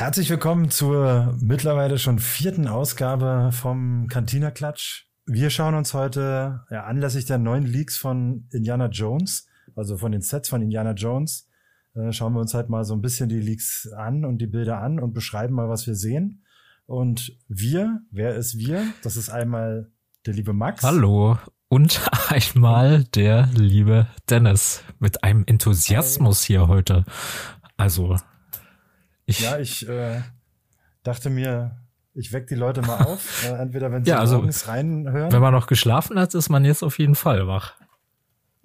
Herzlich willkommen zur mittlerweile schon vierten Ausgabe vom Cantina Klatsch. Wir schauen uns heute ja, anlässlich der neuen Leaks von Indiana Jones, also von den Sets von Indiana Jones, äh, schauen wir uns halt mal so ein bisschen die Leaks an und die Bilder an und beschreiben mal, was wir sehen. Und wir, wer ist wir? Das ist einmal der liebe Max. Hallo. Und einmal der liebe Dennis mit einem Enthusiasmus hier heute. Also ich ja, ich äh, dachte mir, ich weck die Leute mal auf. äh, entweder wenn sie ja, also, morgens reinhören. Wenn man noch geschlafen hat, ist man jetzt auf jeden Fall wach.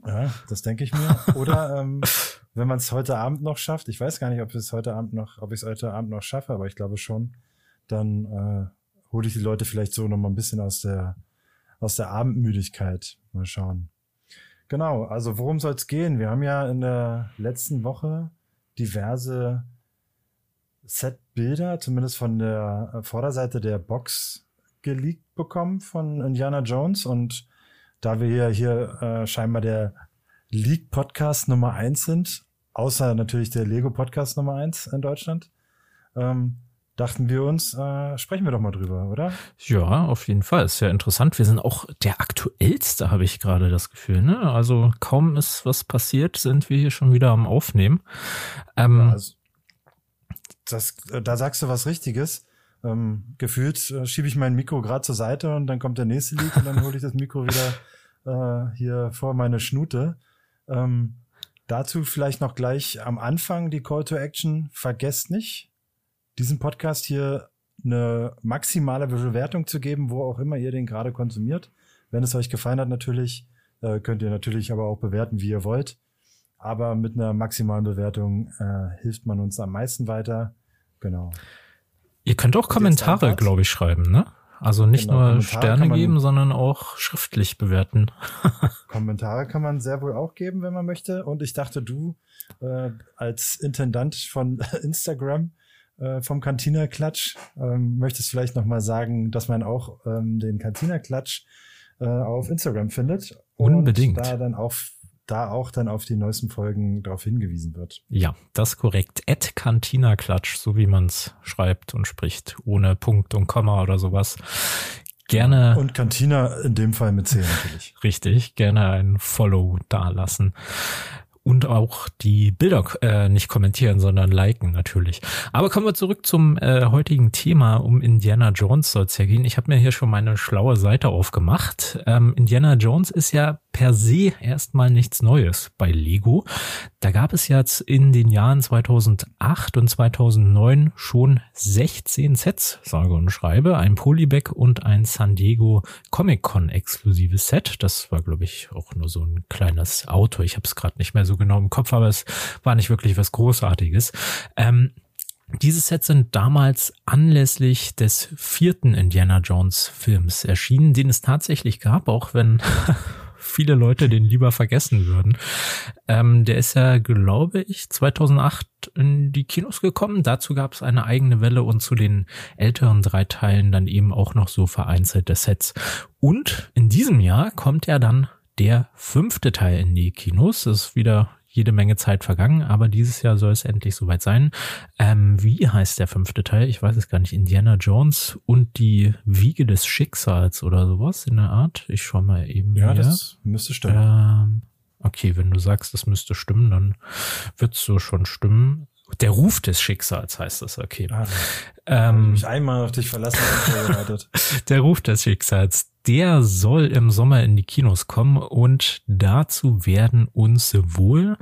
Ja, das denke ich mir. Oder ähm, wenn man es heute Abend noch schafft, ich weiß gar nicht, ob ich es heute Abend noch, ob ich es heute Abend noch schaffe, aber ich glaube schon, dann äh, hole ich die Leute vielleicht so noch mal ein bisschen aus der aus der Abendmüdigkeit. Mal schauen. Genau, also worum soll es gehen? Wir haben ja in der letzten Woche diverse Set-Bilder, zumindest von der äh, Vorderseite der Box geleakt bekommen von Indiana Jones. Und da wir hier, hier äh, scheinbar der Leak-Podcast Nummer eins sind, außer natürlich der Lego-Podcast Nummer eins in Deutschland, ähm, dachten wir uns, äh, sprechen wir doch mal drüber, oder? Ja, auf jeden Fall. Ist ja interessant. Wir sind auch der aktuellste, habe ich gerade das Gefühl. Ne? Also kaum ist was passiert, sind wir hier schon wieder am Aufnehmen. Ähm, ja, also das, äh, da sagst du was Richtiges. Ähm, gefühlt äh, schiebe ich mein Mikro gerade zur Seite und dann kommt der nächste Lied und dann hole ich das Mikro wieder äh, hier vor meine Schnute. Ähm, dazu vielleicht noch gleich am Anfang die Call to Action. Vergesst nicht, diesen Podcast hier eine maximale Bewertung zu geben, wo auch immer ihr den gerade konsumiert. Wenn es euch gefallen hat, natürlich, äh, könnt ihr natürlich aber auch bewerten, wie ihr wollt. Aber mit einer maximalen Bewertung äh, hilft man uns am meisten weiter. Genau. Ihr könnt auch Kommentare, glaube ich, schreiben, ne? Also nicht genau, nur Kommentare Sterne geben, sondern auch schriftlich bewerten. Kommentare kann man sehr wohl auch geben, wenn man möchte. Und ich dachte, du äh, als Intendant von Instagram äh, vom Cantina Klatsch ähm, möchtest vielleicht noch mal sagen, dass man auch ähm, den Cantina Klatsch äh, auf Instagram findet. Unbedingt. Und da dann auch da auch dann auf die neuesten Folgen darauf hingewiesen wird. Ja, das korrekt. At Cantina Klatsch, so wie man es schreibt und spricht, ohne Punkt und Komma oder sowas. Gerne. Und Cantina in dem Fall mit C natürlich. Richtig, gerne ein Follow dalassen und auch die Bilder äh, nicht kommentieren, sondern liken natürlich. Aber kommen wir zurück zum äh, heutigen Thema. Um Indiana Jones soll es ja gehen. Ich habe mir hier schon meine schlaue Seite aufgemacht. Ähm, Indiana Jones ist ja per se erstmal nichts Neues bei Lego. Da gab es jetzt in den Jahren 2008 und 2009 schon 16 Sets, sage und schreibe, ein Polybag und ein San Diego Comic Con exklusives Set. Das war, glaube ich, auch nur so ein kleines Auto. Ich habe es gerade nicht mehr so genau im Kopf, aber es war nicht wirklich was Großartiges. Ähm, diese Sets sind damals anlässlich des vierten Indiana Jones Films erschienen, den es tatsächlich gab, auch wenn viele Leute den lieber vergessen würden. Ähm, der ist ja, glaube ich, 2008 in die Kinos gekommen. Dazu gab es eine eigene Welle und zu den älteren drei Teilen dann eben auch noch so vereinzelte Sets. Und in diesem Jahr kommt ja dann der fünfte Teil in die Kinos. Das ist wieder jede Menge Zeit vergangen, aber dieses Jahr soll es endlich soweit sein. Ähm, wie heißt der fünfte Teil? Ich weiß es gar nicht. Indiana Jones und die Wiege des Schicksals oder sowas in der Art. Ich schau mal eben. Ja, hier. das müsste stimmen. Ähm, okay, wenn du sagst, das müsste stimmen, dann wird es so schon stimmen. Der Ruf des Schicksals heißt das, okay. Ah, ähm, mich einmal auf dich verlassen. der Ruf des Schicksals der soll im Sommer in die Kinos kommen und dazu werden uns wohl,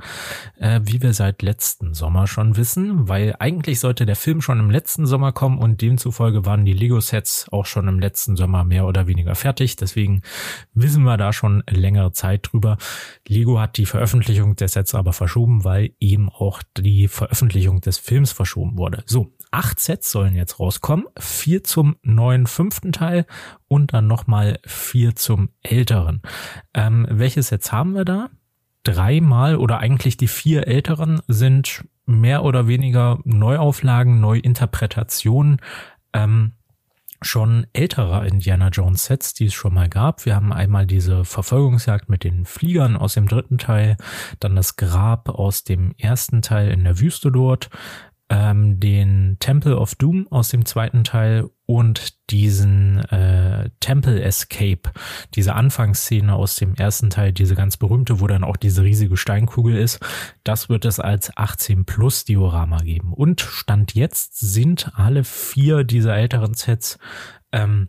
äh, wie wir seit letzten Sommer schon wissen, weil eigentlich sollte der Film schon im letzten Sommer kommen und demzufolge waren die Lego-Sets auch schon im letzten Sommer mehr oder weniger fertig. Deswegen wissen wir da schon längere Zeit drüber. Lego hat die Veröffentlichung der Sets aber verschoben, weil eben auch die Veröffentlichung des Films verschoben wurde. So, acht Sets sollen jetzt rauskommen, vier zum neuen fünften Teil und dann nochmal vier zum älteren. Ähm, welche Sets haben wir da? Dreimal oder eigentlich die vier älteren sind mehr oder weniger Neuauflagen, Neuinterpretationen. Ähm, schon älterer Indiana Jones Sets, die es schon mal gab. Wir haben einmal diese Verfolgungsjagd mit den Fliegern aus dem dritten Teil, dann das Grab aus dem ersten Teil in der Wüste dort, ähm, den Temple of Doom aus dem zweiten Teil und diesen äh, Temple Escape, diese Anfangsszene aus dem ersten Teil, diese ganz berühmte, wo dann auch diese riesige Steinkugel ist, das wird es als 18 Plus Diorama geben. Und Stand jetzt sind alle vier dieser älteren Sets ähm,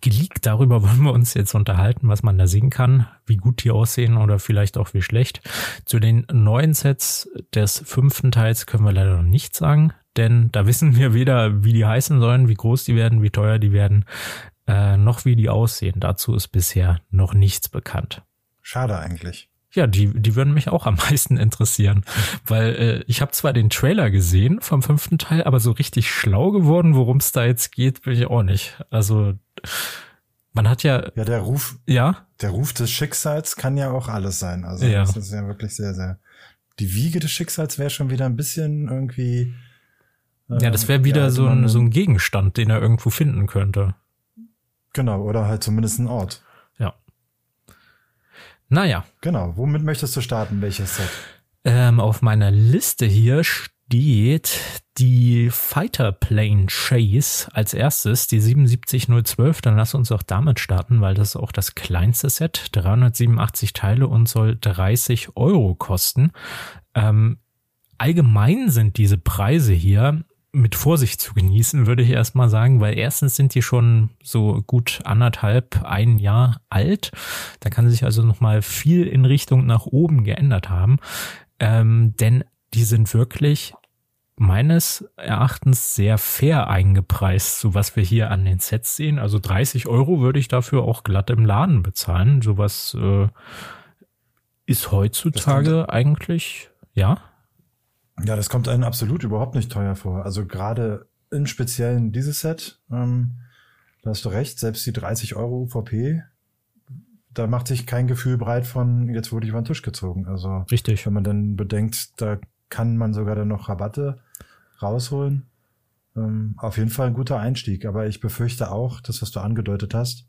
geleakt. Darüber wollen wir uns jetzt unterhalten, was man da sehen kann, wie gut die aussehen oder vielleicht auch wie schlecht. Zu den neuen Sets des fünften Teils können wir leider noch nichts sagen, denn da wissen wir weder, wie die heißen sollen, wie groß die werden, wie teuer die werden, äh, noch wie die aussehen. Dazu ist bisher noch nichts bekannt. Schade eigentlich. Ja, die, die würden mich auch am meisten interessieren, weil äh, ich habe zwar den Trailer gesehen vom fünften Teil, aber so richtig schlau geworden, worum es da jetzt geht, bin ich auch nicht. Also man hat ja ja der Ruf ja der Ruf des Schicksals kann ja auch alles sein. Also ja. das ist ja wirklich sehr sehr die Wiege des Schicksals wäre schon wieder ein bisschen irgendwie äh, ja das wäre wieder ja, so ein so ein Gegenstand, den er irgendwo finden könnte. Genau oder halt zumindest ein Ort. Naja. Genau. Womit möchtest du starten? Welches Set? Ähm, auf meiner Liste hier steht die Fighter Plane Chase als erstes, die 77012. Dann lass uns auch damit starten, weil das ist auch das kleinste Set. 387 Teile und soll 30 Euro kosten. Ähm, allgemein sind diese Preise hier mit Vorsicht zu genießen, würde ich erstmal sagen, weil erstens sind die schon so gut anderthalb, ein Jahr alt. Da kann sich also nochmal viel in Richtung nach oben geändert haben. Ähm, denn die sind wirklich meines Erachtens sehr fair eingepreist, so was wir hier an den Sets sehen. Also 30 Euro würde ich dafür auch glatt im Laden bezahlen. Sowas äh, ist heutzutage eigentlich, ja. Ja, das kommt einem absolut überhaupt nicht teuer vor. Also gerade in speziellen dieses Set, ähm, da hast du recht, selbst die 30 Euro UVP, da macht sich kein Gefühl breit von, jetzt wurde ich über den Tisch gezogen. Also Richtig. wenn man dann bedenkt, da kann man sogar dann noch Rabatte rausholen. Ähm, auf jeden Fall ein guter Einstieg. Aber ich befürchte auch, das, was du angedeutet hast,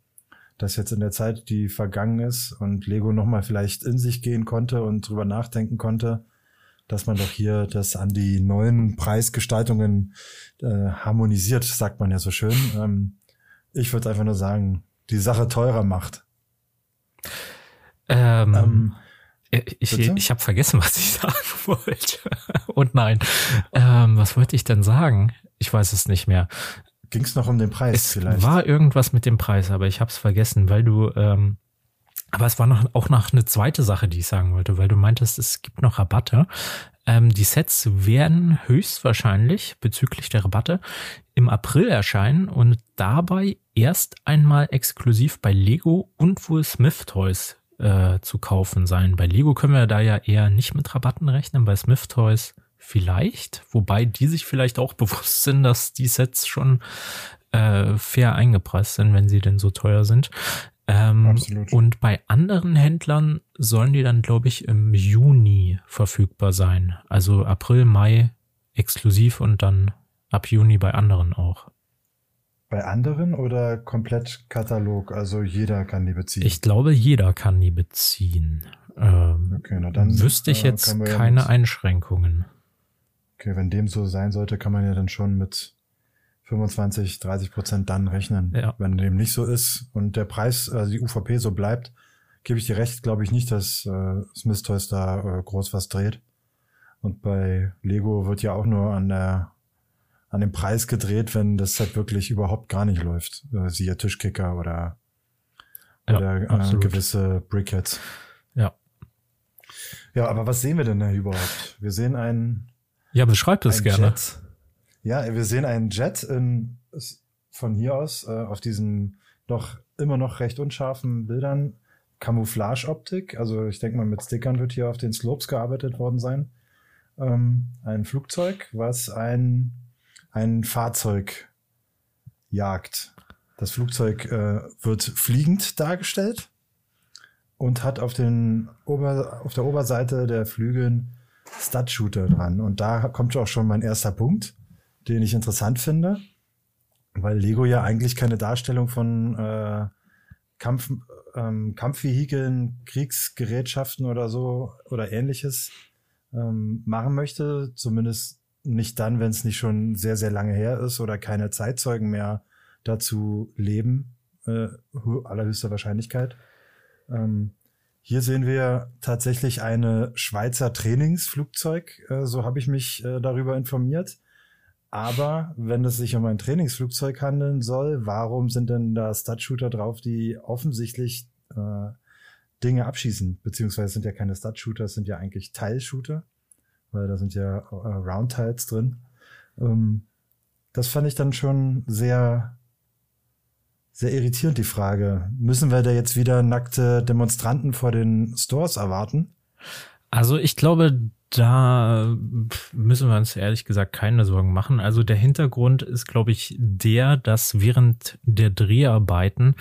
dass jetzt in der Zeit, die vergangen ist und Lego nochmal vielleicht in sich gehen konnte und drüber nachdenken konnte, dass man doch hier das an die neuen Preisgestaltungen äh, harmonisiert, sagt man ja so schön. Ähm, ich würde einfach nur sagen, die Sache teurer macht. Ähm, ähm ich, ich, ich habe vergessen, was ich sagen wollte. Und nein, ähm, was wollte ich denn sagen? Ich weiß es nicht mehr. Ging es noch um den Preis es vielleicht? war irgendwas mit dem Preis, aber ich habe es vergessen, weil du ähm, aber es war noch, auch noch eine zweite Sache, die ich sagen wollte, weil du meintest, es gibt noch Rabatte. Ähm, die Sets werden höchstwahrscheinlich bezüglich der Rabatte im April erscheinen und dabei erst einmal exklusiv bei Lego und wohl Smith Toys äh, zu kaufen sein. Bei Lego können wir da ja eher nicht mit Rabatten rechnen, bei Smith Toys vielleicht, wobei die sich vielleicht auch bewusst sind, dass die Sets schon äh, fair eingepreist sind, wenn sie denn so teuer sind. Ähm, Absolut. Und bei anderen Händlern sollen die dann, glaube ich, im Juni verfügbar sein. Also April, Mai exklusiv und dann ab Juni bei anderen auch. Bei anderen oder komplett Katalog? Also jeder kann die beziehen? Ich glaube, jeder kann die beziehen. Ähm, okay, na dann wüsste ich jetzt keine ja Einschränkungen. Okay, wenn dem so sein sollte, kann man ja dann schon mit 25, 30 Prozent dann rechnen. Ja. Wenn dem nicht so ist und der Preis, also die UVP so bleibt, gebe ich dir recht, glaube ich nicht, dass äh, Smith Toys da äh, groß was dreht. Und bei Lego wird ja auch nur an der an dem Preis gedreht, wenn das Set wirklich überhaupt gar nicht läuft. Äh, siehe Tischkicker oder, ja, oder äh, gewisse Brickheads. Ja. Ja, aber was sehen wir denn da überhaupt? Wir sehen einen. Ja, beschreibt es gerne. Jet. Ja, wir sehen einen Jet in, von hier aus äh, auf diesen doch immer noch recht unscharfen Bildern. Camouflage-Optik, also ich denke mal mit Stickern wird hier auf den Slopes gearbeitet worden sein. Ähm, ein Flugzeug, was ein, ein Fahrzeug jagt. Das Flugzeug äh, wird fliegend dargestellt und hat auf, den Ober, auf der Oberseite der Flügeln Stud-Shooter dran. Und da kommt auch schon mein erster Punkt den ich interessant finde, weil Lego ja eigentlich keine Darstellung von äh, Kampf, ähm, Kampfvehikeln, Kriegsgerätschaften oder so oder ähnliches ähm, machen möchte, zumindest nicht dann, wenn es nicht schon sehr, sehr lange her ist oder keine Zeitzeugen mehr dazu leben, äh, allerhöchster Wahrscheinlichkeit. Ähm, hier sehen wir tatsächlich eine Schweizer Trainingsflugzeug, äh, so habe ich mich äh, darüber informiert. Aber wenn es sich um ein Trainingsflugzeug handeln soll, warum sind denn da Stud-Shooter drauf, die offensichtlich äh, Dinge abschießen? Beziehungsweise sind ja keine Stud-Shooter, sind ja eigentlich Teilshooter, weil da sind ja äh, Round-Tiles drin. Ähm, das fand ich dann schon sehr, sehr irritierend, die Frage. Müssen wir da jetzt wieder nackte Demonstranten vor den Stores erwarten? Also ich glaube, da müssen wir uns ehrlich gesagt keine Sorgen machen. Also der Hintergrund ist, glaube ich, der, dass während der Dreharbeiten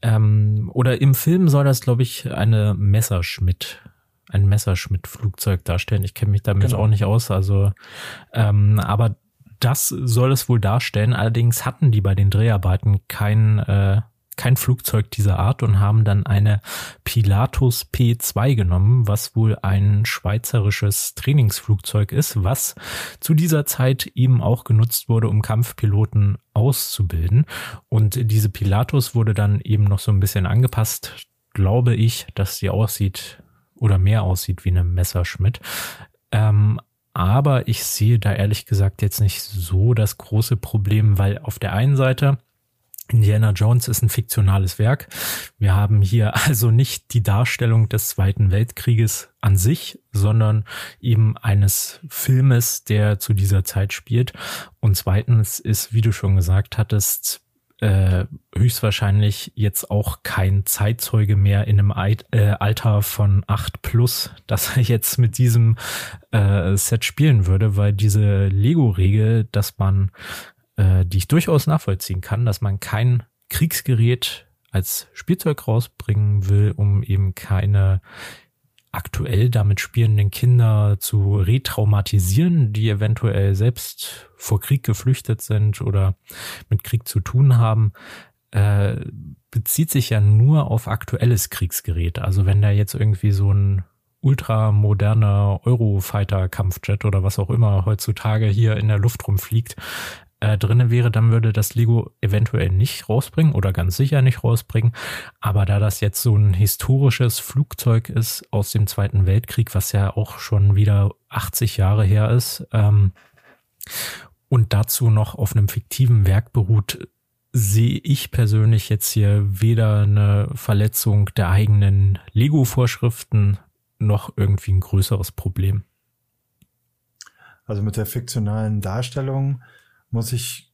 ähm, oder im Film soll das, glaube ich, eine Messerschmitt ein Messerschmitt-Flugzeug darstellen. Ich kenne mich damit genau. auch nicht aus. Also, ähm, aber das soll es wohl darstellen. Allerdings hatten die bei den Dreharbeiten kein äh, kein Flugzeug dieser Art und haben dann eine Pilatus P2 genommen, was wohl ein schweizerisches Trainingsflugzeug ist, was zu dieser Zeit eben auch genutzt wurde, um Kampfpiloten auszubilden. Und diese Pilatus wurde dann eben noch so ein bisschen angepasst, glaube ich, dass sie aussieht oder mehr aussieht wie eine Messerschmitt. Ähm, aber ich sehe da ehrlich gesagt jetzt nicht so das große Problem, weil auf der einen Seite Indiana Jones ist ein fiktionales Werk. Wir haben hier also nicht die Darstellung des Zweiten Weltkrieges an sich, sondern eben eines Filmes, der zu dieser Zeit spielt. Und zweitens ist, wie du schon gesagt hattest, äh, höchstwahrscheinlich jetzt auch kein Zeitzeuge mehr in einem äh, Alter von acht plus, dass er jetzt mit diesem äh, Set spielen würde, weil diese Lego-Regel, dass man äh, die ich durchaus nachvollziehen kann, dass man kein Kriegsgerät als Spielzeug rausbringen will, um eben keine aktuell damit spielenden Kinder zu retraumatisieren, die eventuell selbst vor Krieg geflüchtet sind oder mit Krieg zu tun haben, äh, bezieht sich ja nur auf aktuelles Kriegsgerät. Also wenn da jetzt irgendwie so ein ultramoderner Eurofighter-Kampfjet oder was auch immer heutzutage hier in der Luft rumfliegt, äh, drinne wäre, dann würde das Lego eventuell nicht rausbringen oder ganz sicher nicht rausbringen. Aber da das jetzt so ein historisches Flugzeug ist aus dem Zweiten Weltkrieg, was ja auch schon wieder 80 Jahre her ist, ähm, und dazu noch auf einem fiktiven Werk beruht, sehe ich persönlich jetzt hier weder eine Verletzung der eigenen Lego-Vorschriften noch irgendwie ein größeres Problem. Also mit der fiktionalen Darstellung muss ich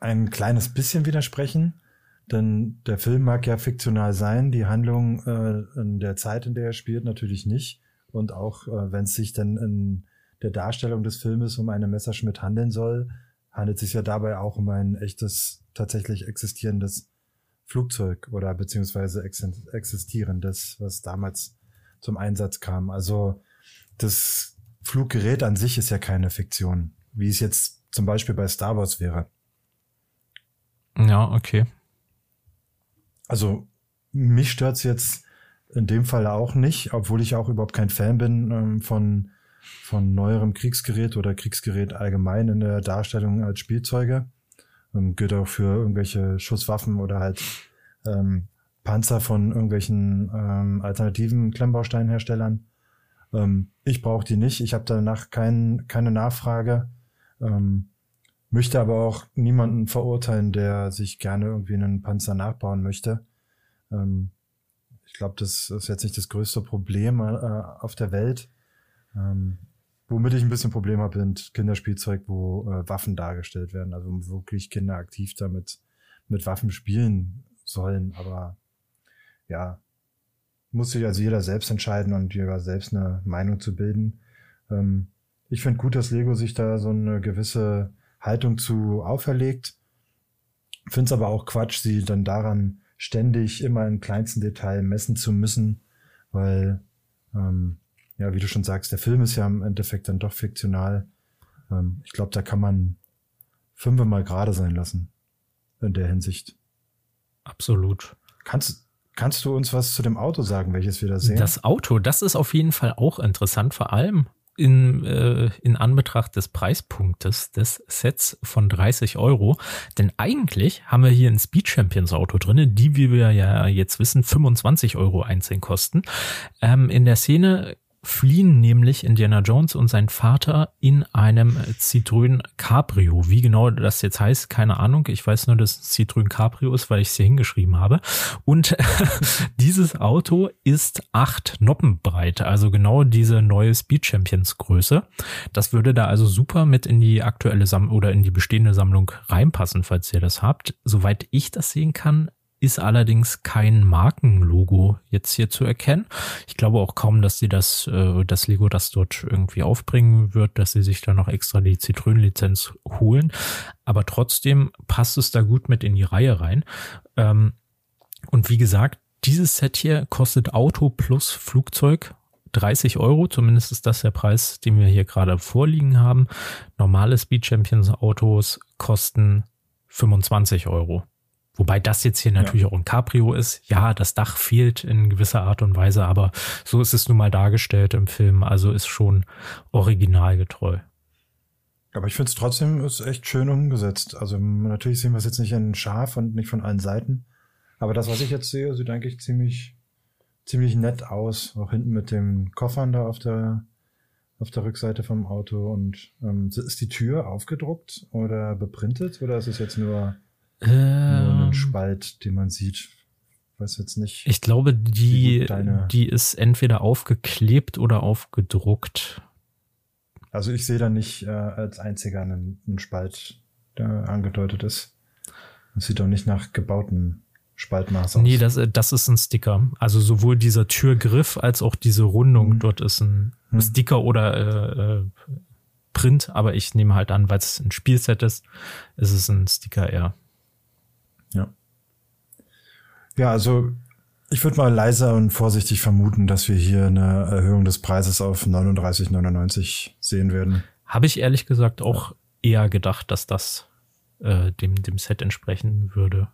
ein kleines bisschen widersprechen, denn der Film mag ja fiktional sein, die Handlung äh, in der Zeit, in der er spielt, natürlich nicht. Und auch äh, wenn es sich dann in der Darstellung des Filmes um eine Messerschmitt handeln soll, handelt es sich ja dabei auch um ein echtes, tatsächlich existierendes Flugzeug oder beziehungsweise existierendes, was damals zum Einsatz kam. Also das Fluggerät an sich ist ja keine Fiktion, wie es jetzt zum Beispiel bei Star Wars wäre. Ja, okay. Also mich stört's jetzt in dem Fall auch nicht, obwohl ich auch überhaupt kein Fan bin ähm, von, von neuerem Kriegsgerät oder Kriegsgerät allgemein in der Darstellung als Spielzeuge. Ähm, gilt auch für irgendwelche Schusswaffen oder halt ähm, Panzer von irgendwelchen ähm, alternativen Klemmbausteinherstellern. Ähm, ich brauche die nicht. Ich habe danach kein, keine Nachfrage. Ähm, möchte aber auch niemanden verurteilen, der sich gerne irgendwie einen Panzer nachbauen möchte. Ähm, ich glaube, das ist jetzt nicht das größte Problem äh, auf der Welt. Ähm, womit ich ein bisschen Problem habe, sind Kinderspielzeug, wo äh, Waffen dargestellt werden. Also wirklich Kinder aktiv damit mit Waffen spielen sollen. Aber ja, muss sich also jeder selbst entscheiden und jeder selbst eine Meinung zu bilden. Ähm, ich finde gut, dass Lego sich da so eine gewisse Haltung zu auferlegt. Finde es aber auch Quatsch, sie dann daran ständig immer im kleinsten Detail messen zu müssen, weil, ähm, ja, wie du schon sagst, der Film ist ja im Endeffekt dann doch fiktional. Ähm, ich glaube, da kann man fünfmal gerade sein lassen in der Hinsicht. Absolut. Kannst, kannst du uns was zu dem Auto sagen, welches wir da sehen? Das Auto, das ist auf jeden Fall auch interessant, vor allem in, äh, in Anbetracht des Preispunktes des Sets von 30 Euro. Denn eigentlich haben wir hier ein Speed Champions Auto drin, die, wie wir ja jetzt wissen, 25 Euro einzeln kosten. Ähm, in der Szene fliehen nämlich Indiana Jones und sein Vater in einem Citroën Cabrio. Wie genau das jetzt heißt, keine Ahnung. Ich weiß nur, dass es Citroën Cabrio ist, weil ich es hier hingeschrieben habe. Und dieses Auto ist acht Noppen breit, also genau diese neue Speed Champions Größe. Das würde da also super mit in die aktuelle Sammlung oder in die bestehende Sammlung reinpassen, falls ihr das habt. Soweit ich das sehen kann, ist allerdings kein Markenlogo jetzt hier zu erkennen. Ich glaube auch kaum, dass sie das, äh, das Lego das dort irgendwie aufbringen wird, dass sie sich da noch extra die Zitrönenlizenz holen. Aber trotzdem passt es da gut mit in die Reihe rein. Ähm, und wie gesagt, dieses Set hier kostet Auto plus Flugzeug 30 Euro, zumindest ist das der Preis, den wir hier gerade vorliegen haben. Normale Speed Champions Autos kosten 25 Euro. Wobei das jetzt hier natürlich ja. auch ein Cabrio ist. Ja, das Dach fehlt in gewisser Art und Weise, aber so ist es nun mal dargestellt im Film. Also ist schon originalgetreu. Aber ich finde es trotzdem ist echt schön umgesetzt. Also natürlich sehen wir es jetzt nicht in scharf und nicht von allen Seiten. Aber das, was ich jetzt sehe, sieht eigentlich ziemlich, ziemlich nett aus. Auch hinten mit den Koffern da auf der, auf der Rückseite vom Auto. Und ähm, ist die Tür aufgedruckt oder beprintet oder ist es jetzt nur ähm, Nur einen Spalt, den man sieht. Weiß jetzt nicht. Ich glaube, die, die ist entweder aufgeklebt oder aufgedruckt. Also ich sehe da nicht äh, als einziger einen, einen Spalt, der angedeutet ist. Das sieht doch nicht nach gebauten Spaltmaß aus. Nee, das, äh, das ist ein Sticker. Also sowohl dieser Türgriff als auch diese Rundung mhm. dort ist ein mhm. Sticker oder äh, äh, Print, aber ich nehme halt an, weil es ein Spielset ist, ist es ein Sticker eher. Ja. Ja, also ich würde mal leiser und vorsichtig vermuten, dass wir hier eine Erhöhung des Preises auf 39,99 sehen werden. Habe ich ehrlich gesagt auch eher gedacht, dass das äh, dem, dem Set entsprechen würde.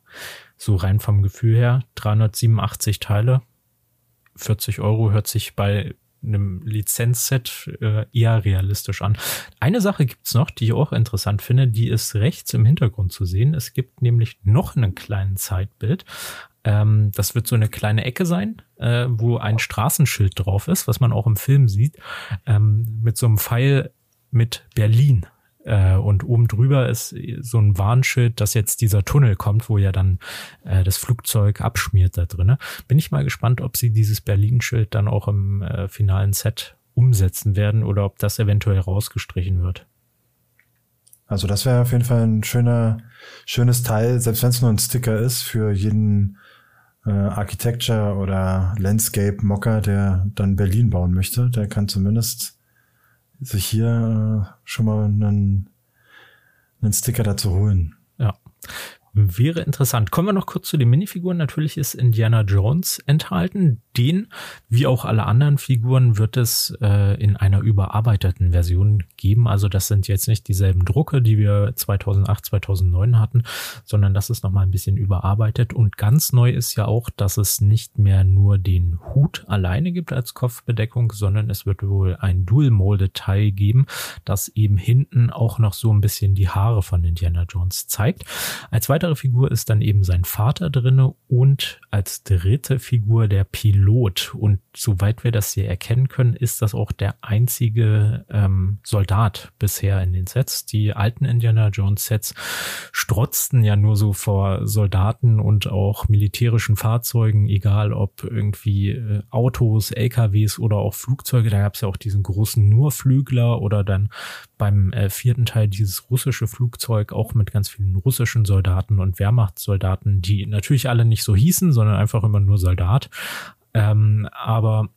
So rein vom Gefühl her. 387 Teile, 40 Euro hört sich bei einem Lizenzset äh, eher realistisch an. Eine Sache gibt's noch, die ich auch interessant finde, die ist rechts im Hintergrund zu sehen. Es gibt nämlich noch einen kleinen Zeitbild. Ähm, das wird so eine kleine Ecke sein, äh, wo ein Straßenschild drauf ist, was man auch im Film sieht, ähm, mit so einem Pfeil mit Berlin äh, und oben drüber ist so ein Warnschild, dass jetzt dieser Tunnel kommt, wo ja dann äh, das Flugzeug abschmiert da drinnen. Bin ich mal gespannt, ob sie dieses Berlin-Schild dann auch im äh, finalen Set umsetzen werden oder ob das eventuell rausgestrichen wird. Also das wäre auf jeden Fall ein schöner, schönes Teil, selbst wenn es nur ein Sticker ist für jeden äh, Architecture oder Landscape Mocker, der dann Berlin bauen möchte. Der kann zumindest sich hier äh, schon mal einen, einen Sticker dazu holen. Ja. Wäre interessant. Kommen wir noch kurz zu den Minifiguren. Natürlich ist Indiana Jones enthalten. Den, wie auch alle anderen Figuren, wird es äh, in einer überarbeiteten Version geben. Also das sind jetzt nicht dieselben Drucke, die wir 2008, 2009 hatten, sondern das ist nochmal ein bisschen überarbeitet. Und ganz neu ist ja auch, dass es nicht mehr nur den Hut alleine gibt als Kopfbedeckung, sondern es wird wohl ein Dual-Mold-Teil geben, das eben hinten auch noch so ein bisschen die Haare von Indiana Jones zeigt. Als weitere Figur ist dann eben sein Vater drinne und als dritte Figur der Pilot. Und soweit wir das hier erkennen können, ist das auch der einzige ähm, Soldat bisher in den Sets. Die alten Indiana Jones Sets strotzten ja nur so vor Soldaten und auch militärischen Fahrzeugen, egal ob irgendwie äh, Autos, LKWs oder auch Flugzeuge. Da gab es ja auch diesen großen Nurflügler oder dann beim äh, vierten Teil dieses russische Flugzeug auch mit ganz vielen russischen Soldaten und Wehrmachtssoldaten, die natürlich alle nicht so hießen, sondern einfach immer nur Soldat. Ähm, aber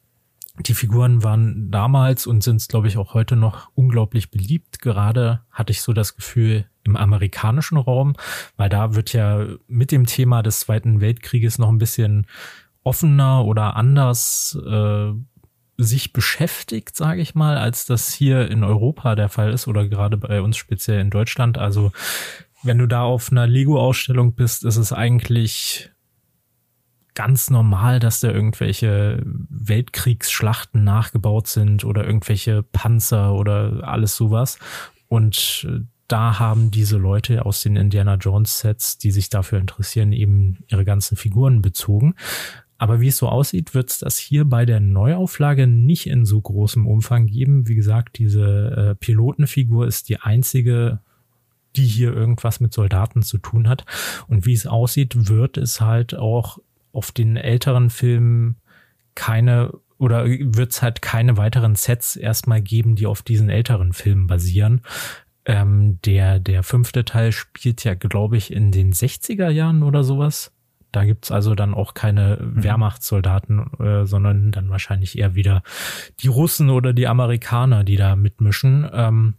die Figuren waren damals und sind es, glaube ich, auch heute noch unglaublich beliebt. Gerade hatte ich so das Gefühl im amerikanischen Raum, weil da wird ja mit dem Thema des Zweiten Weltkrieges noch ein bisschen offener oder anders äh, sich beschäftigt, sage ich mal, als das hier in Europa der Fall ist oder gerade bei uns speziell in Deutschland. Also wenn du da auf einer Lego-Ausstellung bist, ist es eigentlich ganz normal, dass da irgendwelche Weltkriegsschlachten nachgebaut sind oder irgendwelche Panzer oder alles sowas. Und äh, da haben diese Leute aus den Indiana Jones Sets, die sich dafür interessieren, eben ihre ganzen Figuren bezogen. Aber wie es so aussieht, wird es das hier bei der Neuauflage nicht in so großem Umfang geben. Wie gesagt, diese äh, Pilotenfigur ist die einzige, die hier irgendwas mit Soldaten zu tun hat. Und wie es aussieht, wird es halt auch auf den älteren Filmen keine oder wird es halt keine weiteren Sets erstmal geben, die auf diesen älteren Filmen basieren. Ähm, der, der fünfte Teil spielt ja, glaube ich, in den 60er Jahren oder sowas. Da gibt's also dann auch keine mhm. Wehrmachtssoldaten, äh, sondern dann wahrscheinlich eher wieder die Russen oder die Amerikaner, die da mitmischen. Ähm,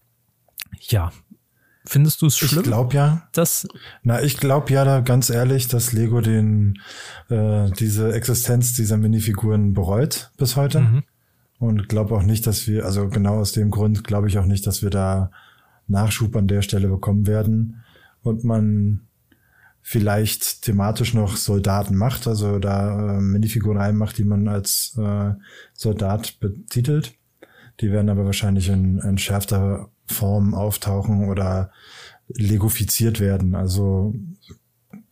ja, Findest du es schlimm? Ich glaube ja. Dass Na, ich glaube ja da ganz ehrlich, dass Lego den äh, diese Existenz dieser Minifiguren bereut bis heute. Mhm. Und glaube auch nicht, dass wir, also genau aus dem Grund glaube ich auch nicht, dass wir da Nachschub an der Stelle bekommen werden. Und man vielleicht thematisch noch Soldaten macht, also da äh, Minifiguren reinmacht, die man als äh, Soldat betitelt. Die werden aber wahrscheinlich in, in schärfter Form auftauchen oder legofiziert werden. Also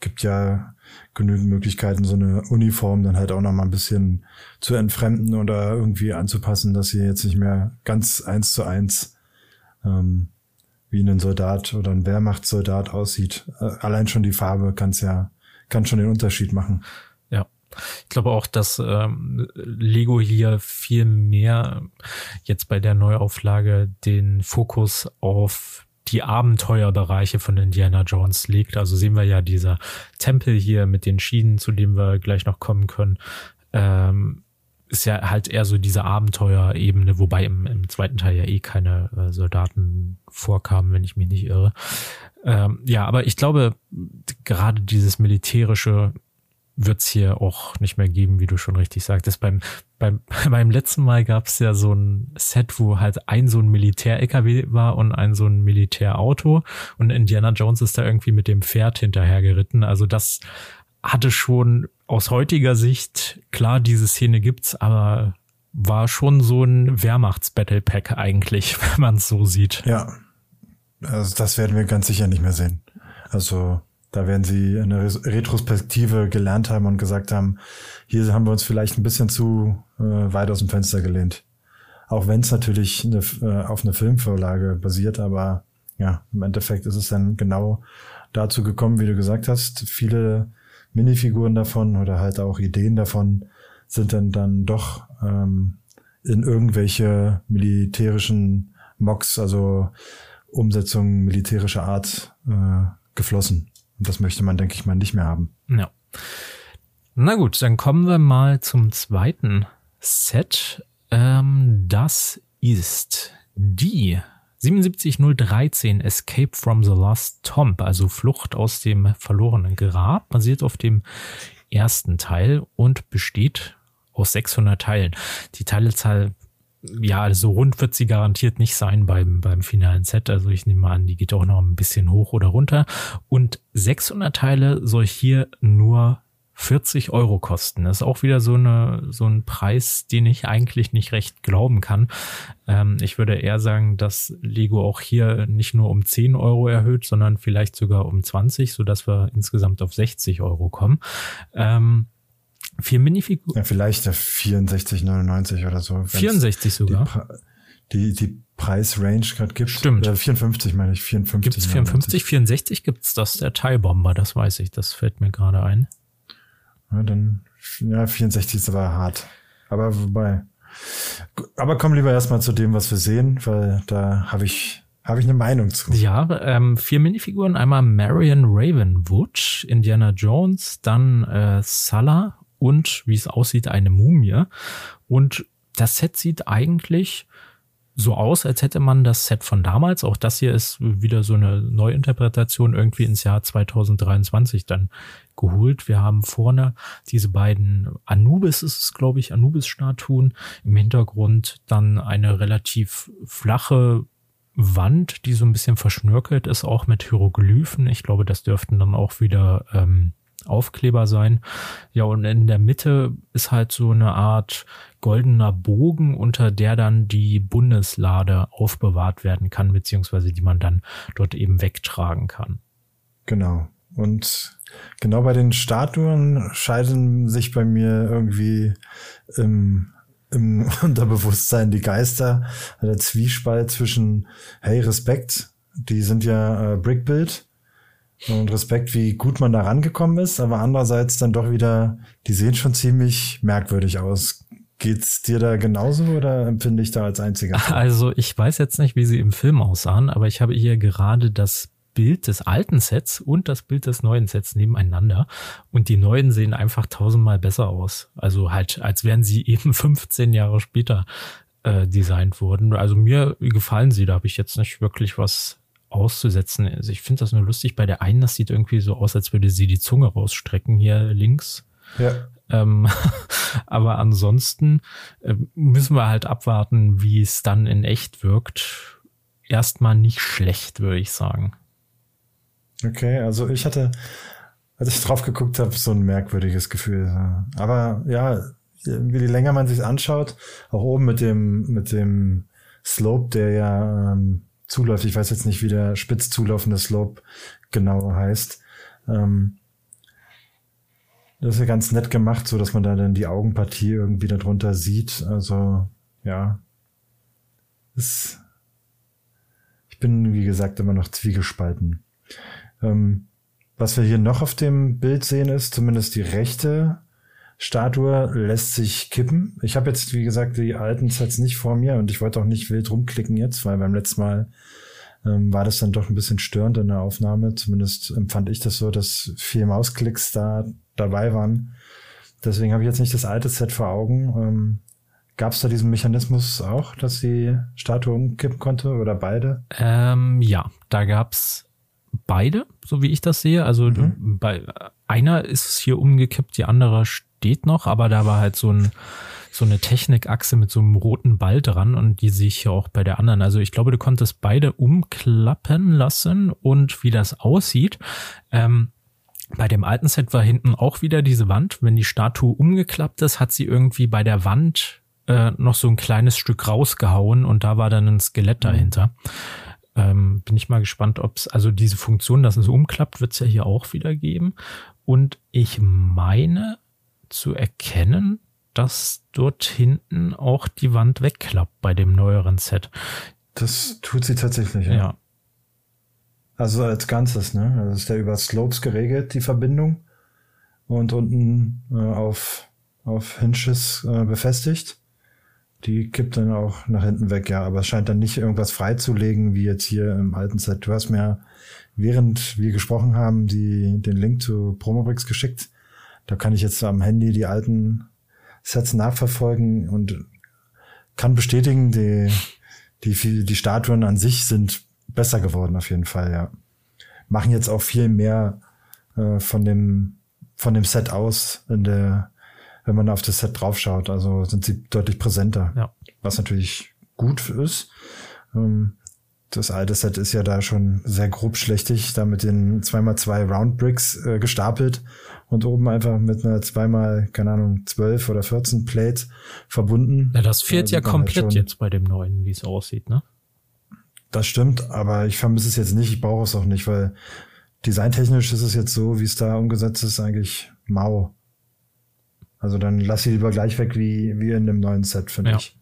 gibt ja genügend Möglichkeiten, so eine Uniform dann halt auch noch mal ein bisschen zu entfremden oder irgendwie anzupassen, dass sie jetzt nicht mehr ganz eins zu eins ähm, wie ein Soldat oder ein Wehrmachtssoldat aussieht. Äh, allein schon die Farbe kann's ja, kann schon den Unterschied machen. Ich glaube auch, dass ähm, Lego hier viel mehr jetzt bei der Neuauflage den Fokus auf die Abenteuerbereiche von Indiana Jones legt. Also sehen wir ja dieser Tempel hier mit den Schienen, zu dem wir gleich noch kommen können. Ähm, ist ja halt eher so diese Abenteuerebene, wobei im, im zweiten Teil ja eh keine äh, Soldaten vorkamen, wenn ich mich nicht irre. Ähm, ja, aber ich glaube, gerade dieses militärische wird's hier auch nicht mehr geben, wie du schon richtig sagtest. Beim, beim, beim letzten Mal gab's ja so ein Set, wo halt ein so ein Militär-LKW war und ein so ein Militärauto und Indiana Jones ist da irgendwie mit dem Pferd hinterhergeritten. Also das hatte schon aus heutiger Sicht, klar, diese Szene gibt's, aber war schon so ein Wehrmachts-Battle-Pack eigentlich, wenn man es so sieht. Ja. Also das werden wir ganz sicher nicht mehr sehen. Also da werden sie eine Retrospektive gelernt haben und gesagt haben, hier haben wir uns vielleicht ein bisschen zu äh, weit aus dem Fenster gelehnt. Auch wenn es natürlich eine, äh, auf eine Filmvorlage basiert, aber ja, im Endeffekt ist es dann genau dazu gekommen, wie du gesagt hast. Viele Minifiguren davon oder halt auch Ideen davon sind dann dann doch ähm, in irgendwelche militärischen Mocks, also Umsetzungen militärischer Art äh, geflossen. Und das möchte man, denke ich mal, nicht mehr haben. Ja. Na gut, dann kommen wir mal zum zweiten Set. Ähm, das ist die 77013 Escape from the Lost Tomb, also Flucht aus dem verlorenen Grab, basiert auf dem ersten Teil und besteht aus 600 Teilen. Die Teilezahl, ja, also rund wird sie garantiert nicht sein beim, beim finalen Set. Also ich nehme an, die geht auch noch ein bisschen hoch oder runter. Und 600 Teile soll hier nur 40 Euro kosten. Das ist auch wieder so, eine, so ein Preis, den ich eigentlich nicht recht glauben kann. Ähm, ich würde eher sagen, dass Lego auch hier nicht nur um 10 Euro erhöht, sondern vielleicht sogar um 20, sodass wir insgesamt auf 60 Euro kommen. Ähm, vier Minifiguren. Ja, vielleicht 64,99 oder so. 64 sogar. Die, die, die Preisrange gerade gibt. Stimmt. Äh, 54 meine ich, 54. Gibt's 54, 64 gibt's das, der Teilbomber, das weiß ich, das fällt mir gerade ein. Ja, dann, ja, 64 ist aber hart. Aber wobei. Aber komm lieber erstmal zu dem, was wir sehen, weil da habe ich, habe ich eine Meinung zu. Ja, ähm, vier Minifiguren. Einmal Marion Ravenwood, Indiana Jones, dann äh, Salah und, wie es aussieht, eine Mumie. Und das Set sieht eigentlich so aus, als hätte man das Set von damals, auch das hier ist wieder so eine Neuinterpretation, irgendwie ins Jahr 2023 dann geholt. Wir haben vorne diese beiden Anubis, ist es glaube ich, Anubis-Statuen. Im Hintergrund dann eine relativ flache Wand, die so ein bisschen verschnörkelt ist, auch mit Hieroglyphen. Ich glaube, das dürften dann auch wieder ähm, Aufkleber sein. Ja, und in der Mitte ist halt so eine Art goldener Bogen, unter der dann die Bundeslade aufbewahrt werden kann, beziehungsweise die man dann dort eben wegtragen kann. Genau. Und genau bei den Statuen scheiden sich bei mir irgendwie im, im Unterbewusstsein die Geister, der Zwiespalt zwischen, hey, Respekt, die sind ja äh, Brickbuild und Respekt, wie gut man da rangekommen ist, aber andererseits dann doch wieder, die sehen schon ziemlich merkwürdig aus. Geht's dir da genauso oder empfinde ich da als einziger? Also ich weiß jetzt nicht, wie sie im Film aussahen, aber ich habe hier gerade das Bild des alten Sets und das Bild des neuen Sets nebeneinander und die neuen sehen einfach tausendmal besser aus. Also halt, als wären sie eben 15 Jahre später äh, designt worden. Also mir gefallen sie, da habe ich jetzt nicht wirklich was auszusetzen. Also ich finde das nur lustig. Bei der einen, das sieht irgendwie so aus, als würde sie die Zunge rausstrecken hier links. Ja. Ähm, aber ansonsten äh, müssen wir halt abwarten, wie es dann in echt wirkt. Erstmal nicht schlecht, würde ich sagen. Okay, also ich hatte, als ich drauf geguckt habe, so ein merkwürdiges Gefühl. Aber ja, wie länger man sich anschaut, auch oben mit dem, mit dem Slope, der ja ähm, zuläuft, ich weiß jetzt nicht, wie der spitz zulaufende Slope genau heißt. Ähm, das ist ja ganz nett gemacht, so dass man da dann die Augenpartie irgendwie darunter sieht. Also, ja. Ist, ich bin, wie gesagt, immer noch zwiegespalten. Ähm, was wir hier noch auf dem Bild sehen, ist zumindest die rechte Statue lässt sich kippen. Ich habe jetzt, wie gesagt, die alten Sets nicht vor mir und ich wollte auch nicht wild rumklicken jetzt, weil beim letzten Mal ähm, war das dann doch ein bisschen störend in der Aufnahme. Zumindest empfand ich das so, dass vier Mausklicks da dabei waren. Deswegen habe ich jetzt nicht das alte Set vor Augen. Ähm, Gab es da diesen Mechanismus auch, dass die Statue umkippen konnte oder beide? Ähm, ja, da gab's beide, so wie ich das sehe. Also mhm. bei einer ist hier umgekippt, die andere steht noch, aber da war halt so ein so eine Technikachse mit so einem roten Ball dran und die sehe ich hier auch bei der anderen. Also ich glaube, du konntest beide umklappen lassen und wie das aussieht. Ähm, bei dem alten Set war hinten auch wieder diese Wand. Wenn die Statue umgeklappt ist, hat sie irgendwie bei der Wand äh, noch so ein kleines Stück rausgehauen und da war dann ein Skelett mhm. dahinter. Ähm, bin ich mal gespannt, ob es, also diese Funktion, dass es umklappt, wird es ja hier auch wieder geben. Und ich meine zu erkennen, dass dort hinten auch die Wand wegklappt bei dem neueren Set. Das tut sie tatsächlich, ja. ja. Also als Ganzes, ne? Also ist ja über Slopes geregelt, die Verbindung. Und unten äh, auf, auf Hinges äh, befestigt. Die kippt dann auch nach hinten weg, ja. Aber es scheint dann nicht irgendwas freizulegen, wie jetzt hier im alten Set. Du hast mir, während wir gesprochen haben, die, den Link zu Promobrix geschickt. Da kann ich jetzt am Handy die alten Sets nachverfolgen und kann bestätigen, die, die, die Statuen an sich sind besser geworden auf jeden Fall, ja. Machen jetzt auch viel mehr äh, von dem von dem Set aus, in der, wenn man auf das Set draufschaut. Also sind sie deutlich präsenter, ja. was natürlich gut ist. Ähm, das alte Set ist ja da schon sehr grob schlechtig, da mit den 2x2 Round Bricks äh, gestapelt und oben einfach mit einer zweimal, keine Ahnung, 12 oder 14 Plate verbunden. Ja, das fehlt ja halt komplett halt jetzt bei dem neuen, wie es aussieht, ne? Das stimmt, aber ich vermisse es jetzt nicht, ich brauche es auch nicht, weil designtechnisch ist es jetzt so, wie es da umgesetzt ist, eigentlich mau. Also dann lass sie lieber gleich weg wie, wie in dem neuen Set, finde ja. ich.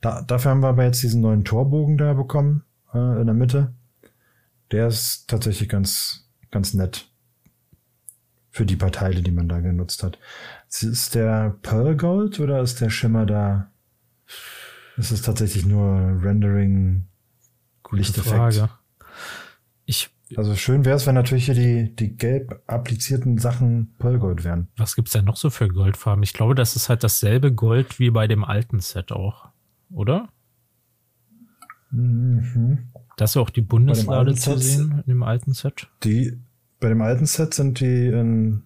Da, dafür haben wir aber jetzt diesen neuen Torbogen da bekommen äh, in der Mitte. Der ist tatsächlich ganz, ganz nett. Für die paar Teile, die man da genutzt hat. Ist der Pearl Gold oder ist der Schimmer da? Ist es tatsächlich nur Rendering Lichteffekt? Ich also schön wäre es, wenn natürlich hier die, die gelb applizierten Sachen Pearlgold wären. Was gibt's denn noch so für Goldfarben? Ich glaube, das ist halt dasselbe Gold wie bei dem alten Set auch, oder? Mhm. Da ist ja auch die Bundeslade zu sehen in dem alten Set. Die, bei dem alten Set sind die in,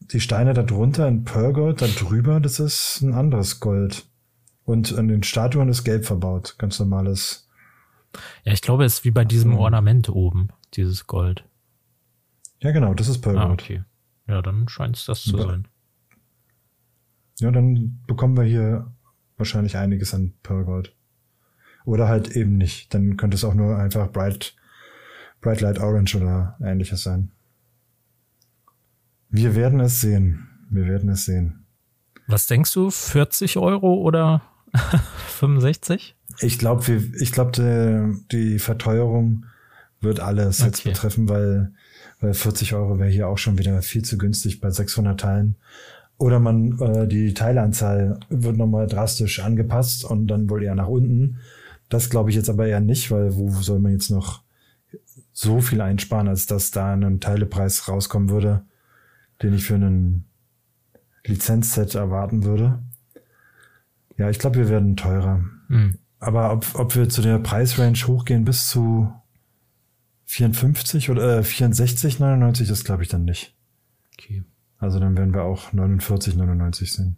die Steine da drunter in Pearlgold, da drüber, das ist ein anderes Gold. Und an den Statuen ist gelb verbaut, ganz normales. Ja, ich glaube, es ist wie bei diesem hm. Ornament oben, dieses Gold. Ja, genau, das ist Pearl Ah, okay. Ja, dann scheint es das zu Ba- sein. Ja, dann bekommen wir hier wahrscheinlich einiges an Pearl Gold. Oder halt eben nicht. Dann könnte es auch nur einfach Bright, Bright Light Orange oder ähnliches sein. Wir werden es sehen. Wir werden es sehen. Was denkst du? 40 Euro oder 65? Ich glaube, ich glaube, die, die Verteuerung wird alle Sets Okay. betreffen, weil, weil 40 Euro wäre hier auch schon wieder viel zu günstig bei 600 Teilen. Oder man, äh, die Teileanzahl wird nochmal drastisch angepasst und dann wohl eher nach unten. Das glaube ich jetzt aber eher nicht, weil wo soll man jetzt noch so viel einsparen, als dass da ein Teilepreis rauskommen würde, den ich für einen Lizenzset erwarten würde. Ja, ich glaube, wir werden teurer. Hm. Aber ob, ob wir zu der Preisrange hochgehen bis zu 54 oder äh, 64, 99, das glaube ich dann nicht. Okay. Also dann werden wir auch 49, 99 sehen.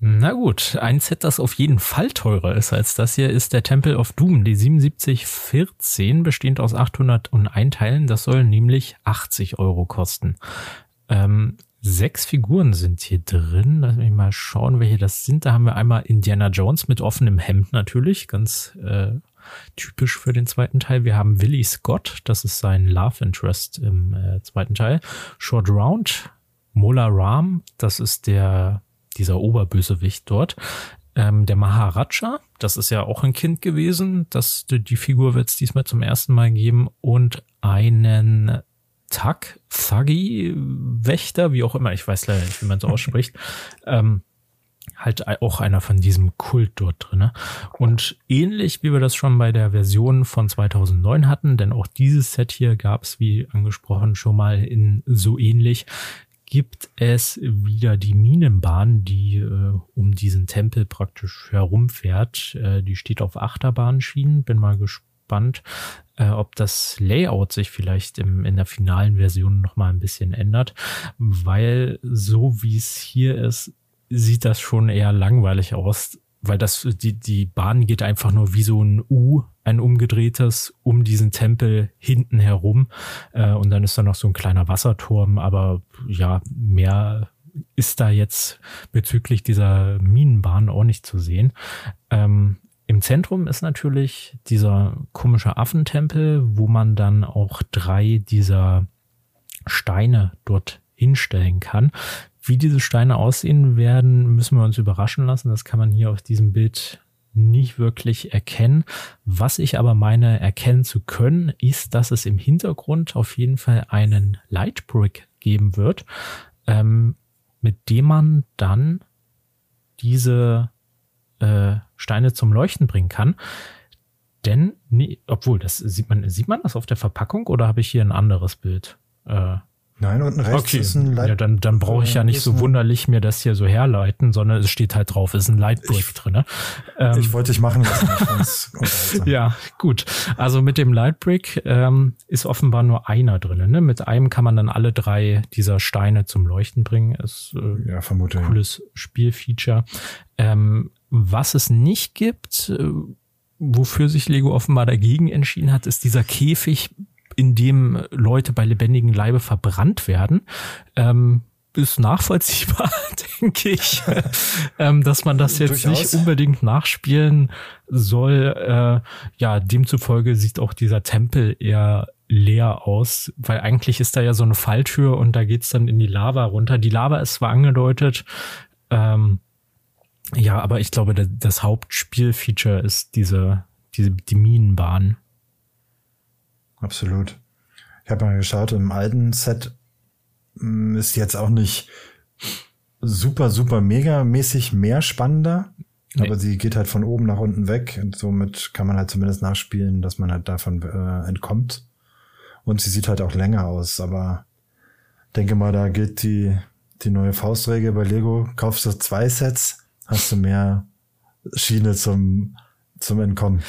Na gut, ein Set, das auf jeden Fall teurer ist als das hier, ist der Temple of Doom, die 7714, bestehend aus 801 Teilen. Das soll nämlich 80 Euro kosten. Ähm, sechs Figuren sind hier drin. Lass mich mal schauen, welche das sind. Da haben wir einmal Indiana Jones mit offenem Hemd natürlich, ganz äh, typisch für den zweiten Teil. Wir haben Willie Scott, das ist sein Love Interest im äh, zweiten Teil. Short Round, Mola Ram, das ist der dieser Oberbösewicht dort. Ähm, der Maharaja, das ist ja auch ein Kind gewesen. Das, die, Figur wird es diesmal zum ersten Mal geben. Und einen Tag, Thuggy, Wächter, wie auch immer, ich weiß leider nicht, wie man es ausspricht. ähm, halt auch einer von diesem Kult dort drinne. Und ähnlich wie wir das schon bei der Version von 2009 hatten, denn auch dieses Set hier gab es, wie angesprochen, schon mal in so ähnlich, gibt es wieder die Minenbahn, die äh, um diesen Tempel praktisch herumfährt. Äh, die steht auf Achterbahnschienen. Bin mal gespannt, äh, ob das Layout sich vielleicht im, in der finalen Version noch mal ein bisschen ändert, weil so wie es hier ist, sieht das schon eher langweilig aus, weil das die die Bahn geht einfach nur wie so ein U, ein umgedrehtes um diesen Tempel hinten herum äh, und dann ist da noch so ein kleiner Wasserturm, aber ja mehr ist da jetzt bezüglich dieser Minenbahn auch nicht zu sehen. Ähm, Im Zentrum ist natürlich dieser komische Affentempel, wo man dann auch drei dieser Steine dort hinstellen kann. Wie diese Steine aussehen werden, müssen wir uns überraschen lassen. Das kann man hier auf diesem Bild nicht wirklich erkennen. Was ich aber meine erkennen zu können, ist, dass es im Hintergrund auf jeden Fall einen Lightbrick geben wird, ähm, mit dem man dann diese äh, Steine zum Leuchten bringen kann. Denn, nee, obwohl, das sieht man, sieht man das auf der Verpackung oder habe ich hier ein anderes Bild? Äh, Nein, unten rechts okay, ist ein Light ja, dann, dann brauche ich ja nicht so wunderlich mir das hier so herleiten, sondern es steht halt drauf, ist ein Lightbrick Ich- drinne. Ähm, Ich wollte dich machen lassen. Ja, gut. Also mit dem Lightbrick ähm, ist offenbar nur einer drin. Ne? Mit einem kann man dann alle drei dieser Steine zum Leuchten bringen. Ist äh, ja, vermute. ja. cooles Spielfeature. Ähm, was es nicht gibt, äh, wofür sich Lego offenbar dagegen entschieden hat, ist dieser Käfig, in dem Leute bei lebendigem Leibe verbrannt werden. Ähm, ist nachvollziehbar, denke ich, ähm, dass man das jetzt Durchaus. nicht unbedingt nachspielen soll. Äh, ja, demzufolge sieht auch dieser Tempel eher leer aus, weil eigentlich ist da ja so eine Falltür und da geht's dann in die Lava runter. Die Lava ist zwar angedeutet, ähm, ja, aber ich glaube, da- das Hauptspielfeature ist diese, diese die Minenbahn. Absolut. Ich habe mal geschaut, im alten Set mh, ist jetzt auch nicht super, super mega mäßig mehr spannender. Nee. Aber sie geht halt von oben nach unten weg und somit kann man halt zumindest nachspielen, dass man halt davon äh, entkommt. Und sie sieht halt auch länger aus, aber denke mal, da gilt die, die neue Faustregel bei Lego. Kaufst du zwei Sets, hast du mehr Schiene zum, zum Entkommen.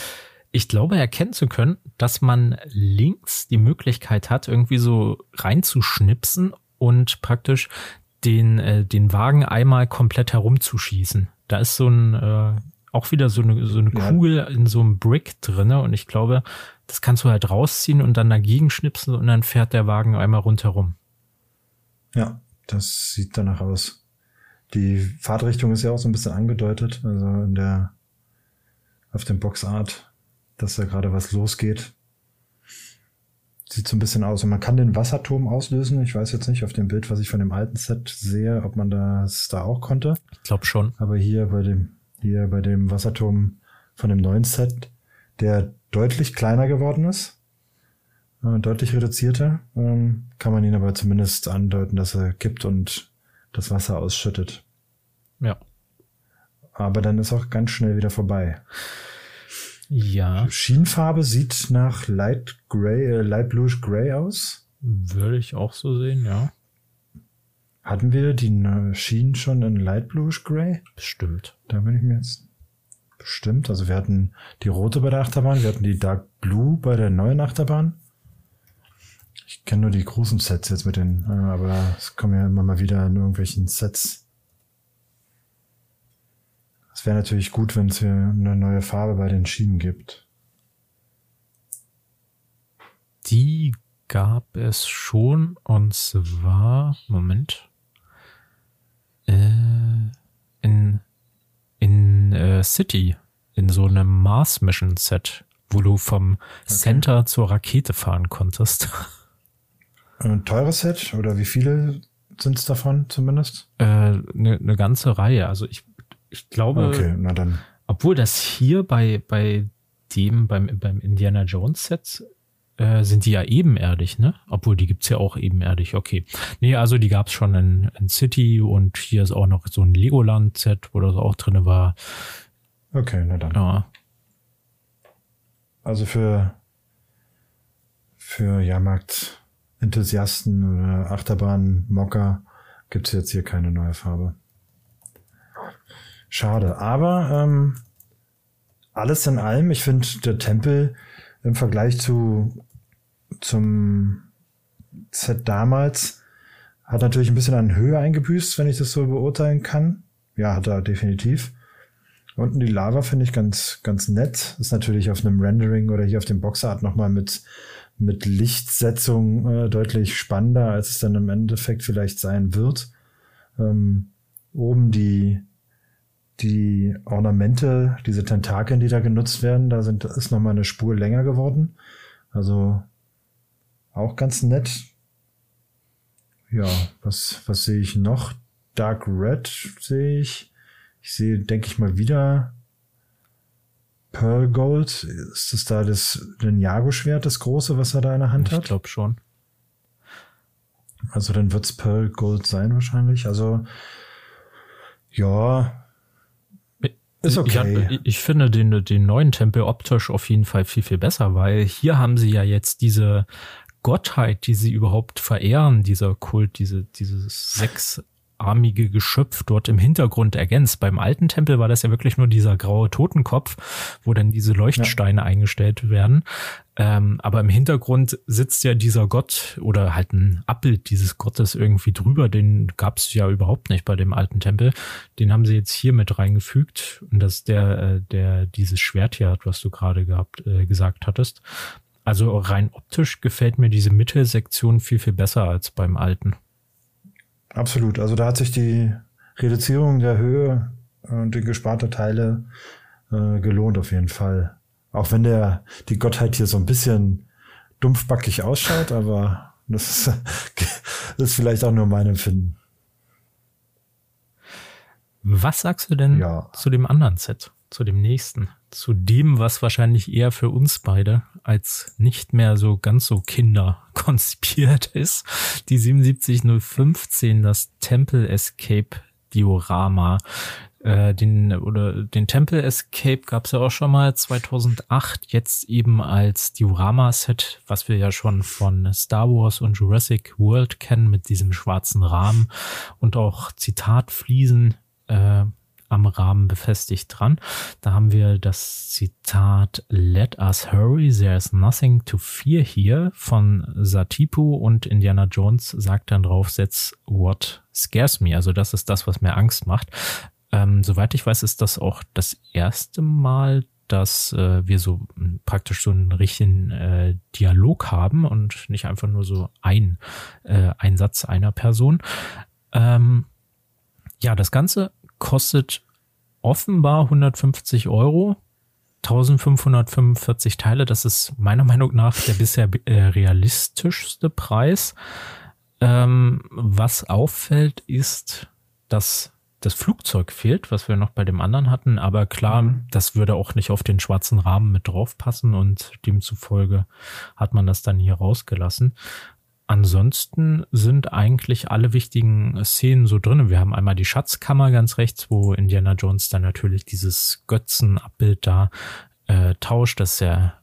Ich glaube erkennen zu können, dass man links die Möglichkeit hat, irgendwie so reinzuschnipsen und praktisch den, äh, den Wagen einmal komplett herumzuschießen. Da ist so ein, äh, auch wieder so eine, so eine ja. Kugel in so einem Brick drinne und ich glaube, das kannst du halt rausziehen und dann dagegen schnipsen und dann fährt der Wagen einmal rundherum. Ja, das sieht danach aus. Die Fahrtrichtung ist ja auch so ein bisschen angedeutet, also in der, auf dem Boxart, dass da gerade was losgeht. Sieht so ein bisschen aus. Und man kann den Wasserturm auslösen. Ich weiß jetzt nicht auf dem Bild, was ich von dem alten Set sehe, ob man das da auch konnte. Ich glaube schon. Aber hier bei dem, hier bei dem Wasserturm von dem neuen Set, der deutlich kleiner geworden ist, äh, deutlich reduzierter, ähm, kann man ihn aber zumindest andeuten, dass er kippt und das Wasser ausschüttet. Ja. Aber dann ist auch ganz schnell wieder vorbei. Ja. Schienenfarbe sieht nach Light Gray, äh, Light Bluish Gray aus. Würde ich auch so sehen, ja. Hatten wir die Schienen schon in Light Bluish Gray? Bestimmt. Da bin ich mir jetzt bestimmt. Also wir hatten die rote bei der Achterbahn, wir hatten die Dark Blue bei der neuen Achterbahn. Ich kenne nur die großen Sets jetzt mit den, äh, aber es kommen ja immer mal wieder in irgendwelchen Sets es wäre natürlich gut, wenn es hier eine neue Farbe bei den Schienen gibt. Die gab es schon und zwar, Moment, äh, in, in äh, City, in so einem Mars Mission Set, wo du vom okay. Center zur Rakete fahren konntest. Ein teures Set oder wie viele sind es davon zumindest? Eine äh, ne, ne ganze Reihe. Also ich ich glaube, okay, na dann. obwohl das hier bei, bei dem, beim, beim Indiana Jones Set, äh, sind die ja ebenerdig, ne? Obwohl die gibt's ja auch ebenerdig, okay. Nee, also die gab's schon in, in City und hier ist auch noch so ein Legoland-Set, wo das auch drinne war. Okay, na dann. Ja. Also für, für Jahrmarkt-Enthusiasten oder Achterbahn-Mocker gibt's jetzt hier keine neue Farbe. Schade. Aber ähm, alles in allem, ich finde, der Tempel im Vergleich zu zum Set damals hat natürlich ein bisschen an Höhe eingebüßt, wenn ich das so beurteilen kann. Ja, hat er definitiv. Unten die Lava finde ich ganz, ganz nett. Ist natürlich auf einem Rendering oder hier auf dem Boxart nochmal mit, mit Lichtsetzung äh, deutlich spannender, als es dann im Endeffekt vielleicht sein wird. Ähm, oben die, die Ornamente, diese Tentakeln, die da genutzt werden, da sind, ist nochmal eine Spur länger geworden. Also auch ganz nett. Ja, was, was sehe ich noch? Dark Red sehe ich. Ich sehe, denke ich mal, wieder Pearl Gold. Ist das da das Ninjago-Schwert, das große, was er da in der Hand ich hat? Ich glaube schon. Also dann wird's Pearl Gold sein wahrscheinlich. Also ja, ist okay. Ich, ich, finde den, den neuen Tempel optisch auf jeden Fall viel, viel besser, weil hier haben sie ja jetzt diese Gottheit, die sie überhaupt verehren, dieser Kult, diese, dieses sechs armige Geschöpf dort im Hintergrund ergänzt. Beim alten Tempel war das ja wirklich nur dieser graue Totenkopf, wo dann diese Leuchtsteine ja. eingestellt werden. Ähm, aber im Hintergrund sitzt ja dieser Gott oder halt ein Abbild dieses Gottes irgendwie drüber. Den gab es ja überhaupt nicht bei dem alten Tempel. Den haben sie jetzt hier mit reingefügt. Und das ist der, äh, der dieses Schwert hier hat, was du gerade gehabt, äh, gesagt hattest. Also rein optisch gefällt mir diese Mittelsektion viel, viel besser als beim alten. Absolut. Also da hat sich die Reduzierung der Höhe und die gesparte Teile äh, gelohnt auf jeden Fall. Auch wenn der die Gottheit hier so ein bisschen dumpfbackig ausschaut, aber das ist, das ist vielleicht auch nur mein Empfinden. Was sagst du denn ja. zu dem anderen Set, zu dem nächsten, zu dem, was wahrscheinlich eher für uns beide als nicht mehr so ganz so Kinder konzipiert ist? Die 77015, das Temple Escape Diorama. Äh, den oder den Temple Escape gab's ja auch schon mal 2008, jetzt eben als Diorama-Set, was wir ja schon von Star Wars und Jurassic World kennen mit diesem schwarzen Rahmen und auch Zitatfliesen äh, am Rahmen befestigt dran. Da haben wir das Zitat Let us hurry, there's nothing to fear here von Satipu und Indiana Jones sagt dann drauf, that's what scares me. Also das ist das, was mir Angst macht. Ähm, soweit ich weiß, ist das auch das erste Mal, dass äh, wir so praktisch so einen richtigen äh, Dialog haben und nicht einfach nur so ein, äh, ein Satz einer Person. Ähm, ja, das Ganze kostet offenbar 150 Euro. 1545 Teile, das ist meiner Meinung nach der bisher äh, realistischste Preis. Ähm, was auffällt, ist, dass das Flugzeug fehlt, was wir noch bei dem anderen hatten. Aber klar, mhm. das würde auch nicht auf den schwarzen Rahmen mit draufpassen und demzufolge hat man das dann hier rausgelassen. Ansonsten sind eigentlich alle wichtigen Szenen so drin. Wir haben einmal die Schatzkammer ganz rechts, wo Indiana Jones dann natürlich dieses Götzenabbild da äh, tauscht. Das ist ja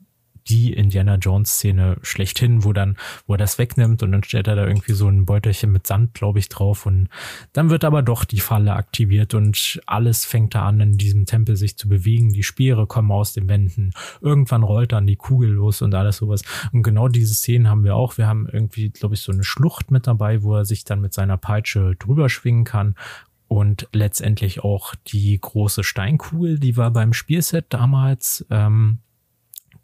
die Indiana Jones Szene schlechthin, wo dann, wo er das wegnimmt und dann stellt er da irgendwie so ein Beutelchen mit Sand, glaube ich, drauf und dann wird aber doch die Falle aktiviert und alles fängt da an, in diesem Tempel sich zu bewegen. Die Speere kommen aus den Wänden. Irgendwann rollt dann die Kugel los und alles sowas. Und genau diese Szenen haben wir auch. Wir haben irgendwie, glaube ich, so eine Schlucht mit dabei, wo er sich dann mit seiner Peitsche drüber schwingen kann und letztendlich auch die große Steinkugel, die war beim Spielset damals ähm,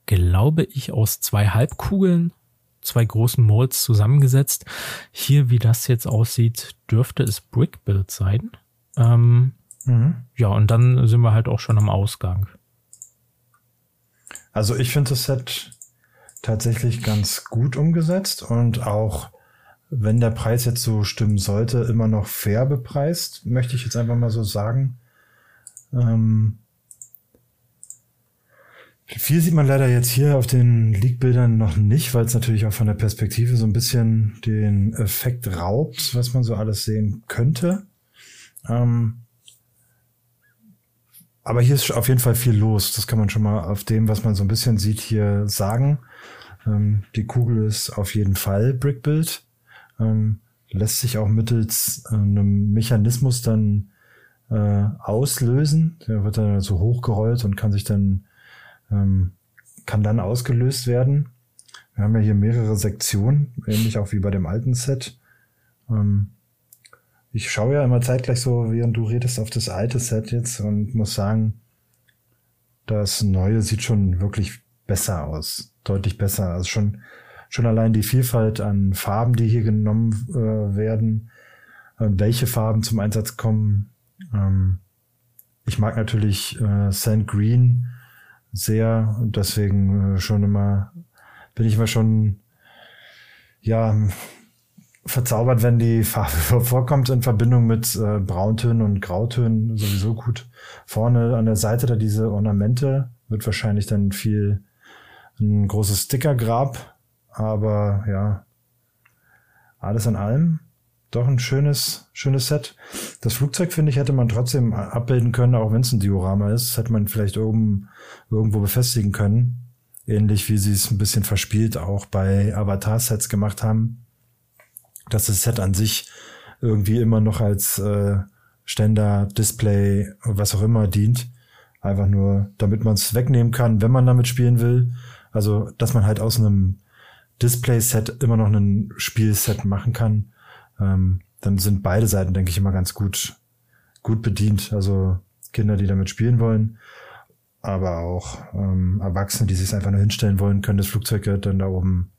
glaube ich, aus zwei Halbkugeln, zwei großen Molds zusammengesetzt. Hier, wie das jetzt aussieht, dürfte es Brickbuild sein. Ähm, mhm. Ja, und dann sind wir halt auch schon am Ausgang. Also ich finde das Set tatsächlich ganz gut umgesetzt und auch wenn der Preis jetzt so stimmen sollte, immer noch fair bepreist, möchte ich jetzt einfach mal so sagen. Ähm, viel sieht man leider jetzt hier auf den Leak-Bildern noch nicht, weil es natürlich auch von der Perspektive so ein bisschen den Effekt raubt, was man so alles sehen könnte. Ähm aber hier ist auf jeden Fall viel los. Das kann man schon mal auf dem, was man so ein bisschen sieht, hier sagen. Ähm die Kugel ist auf jeden Fall Brickbuild. Ähm lässt sich auch mittels äh, einem Mechanismus dann äh, auslösen. Der wird dann so hochgerollt und kann sich dann ähm, kann dann ausgelöst werden. Wir haben ja hier mehrere Sektionen, ähnlich auch wie bei dem alten Set. Ähm, ich schaue ja immer zeitgleich so, während du redest, auf das alte Set jetzt und muss sagen, das neue sieht schon wirklich besser aus. Deutlich besser. Also schon, schon allein die Vielfalt an Farben, die hier genommen äh, werden, äh, welche Farben zum Einsatz kommen. Ähm, ich mag natürlich äh, Sand Green sehr und deswegen äh, schon immer bin ich immer schon ja verzaubert, wenn die Farbe vorkommt in Verbindung mit äh, Brauntönen und Grautönen sowieso gut. Vorne an der Seite da diese Ornamente wird wahrscheinlich dann viel ein großes Stickergrab, aber ja alles in allem doch ein schönes, schönes Set. Das Flugzeug, finde ich, hätte man trotzdem abbilden können, auch wenn es ein Diorama ist. Hätte man vielleicht oben irgendwo befestigen können. Ähnlich wie sie es ein bisschen verspielt auch bei Avatar-Sets gemacht haben. Dass das Set an sich irgendwie immer noch als äh, Ständer, Display, was auch immer dient. Einfach nur, damit man es wegnehmen kann, wenn man damit spielen will. Also, dass man halt aus einem Display-Set immer noch ein Spielset machen kann ähm, dann sind beide Seiten, denke ich, immer ganz gut, gut bedient. Also Kinder, die damit spielen wollen, aber auch ähm, Erwachsene, die sich einfach nur hinstellen wollen, können das Flugzeug dann da oben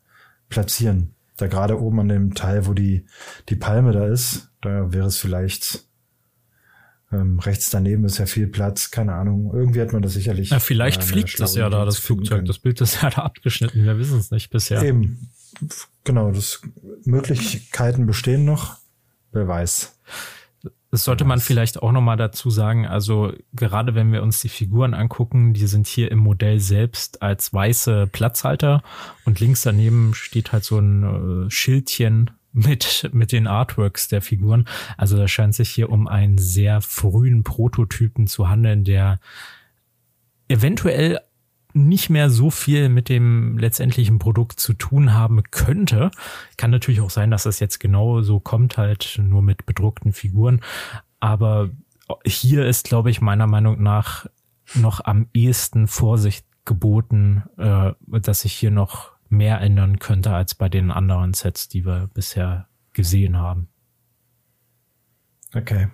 platzieren. Da gerade oben an dem Teil, wo die, die Palme da ist, da wäre es vielleicht ähm, rechts daneben ist ja viel Platz, keine Ahnung. Irgendwie hat man das sicherlich. Ja, vielleicht fliegt das ja da, das Flugzeug. Das Bild ist ja da abgeschnitten. Wir wissen es nicht bisher. Eben genau, das Möglichkeiten bestehen noch. Wer weiß. Das sollte man vielleicht auch nochmal dazu sagen. Also gerade wenn wir uns die Figuren angucken, die sind hier im Modell selbst als weiße Platzhalter und links daneben steht halt so ein äh, Schildchen mit, mit den Artworks der Figuren. Also da scheint sich hier um einen sehr frühen Prototypen zu handeln, der eventuell nicht mehr so viel mit dem letztendlichen Produkt zu tun haben könnte. Kann natürlich auch sein, dass das jetzt genau so kommt, halt nur mit bedruckten Figuren. Aber hier ist, glaube ich, meiner Meinung nach noch am ehesten Vorsicht geboten, äh, dass sich hier noch mehr ändern könnte als bei den anderen Sets, die wir bisher gesehen haben. Okay.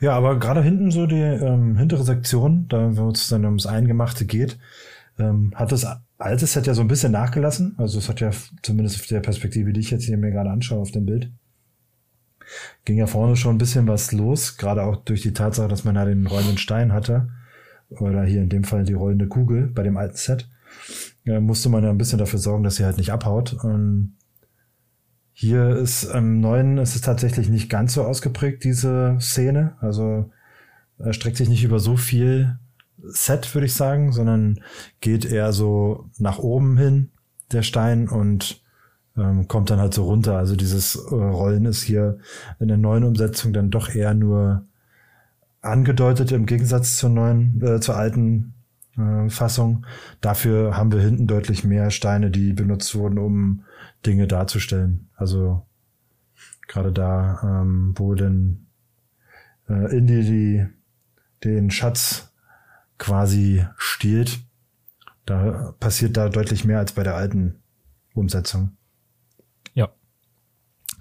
Ja, aber gerade hinten so die ähm, hintere Sektion, da wo es dann ums Eingemachte geht, ähm, hat das alte Set ja so ein bisschen nachgelassen. Also es hat ja zumindest auf der Perspektive, die ich jetzt hier mir gerade anschaue auf dem Bild, ging ja vorne schon ein bisschen was los, gerade auch durch die Tatsache, dass man ja den rollenden Stein hatte. Oder hier in dem Fall die rollende Kugel bei dem alten Set. Ja, musste man ja ein bisschen dafür sorgen, dass sie halt nicht abhaut. Und hier ist im neuen ist es tatsächlich nicht ganz so ausgeprägt, diese Szene. Also streckt sich nicht über so viel Set, würde ich sagen, sondern geht eher so nach oben hin, der Stein, und ähm, kommt dann halt so runter. Also dieses äh, Rollen ist hier in der neuen Umsetzung dann doch eher nur angedeutet im Gegensatz zur neuen, äh, zur alten äh, Fassung. Dafür haben wir hinten deutlich mehr Steine, die benutzt wurden, um Dinge darzustellen. Also gerade da, ähm, wo denn äh, Indy die den Schatz quasi stiehlt, da passiert da deutlich mehr als bei der alten Umsetzung. Ja.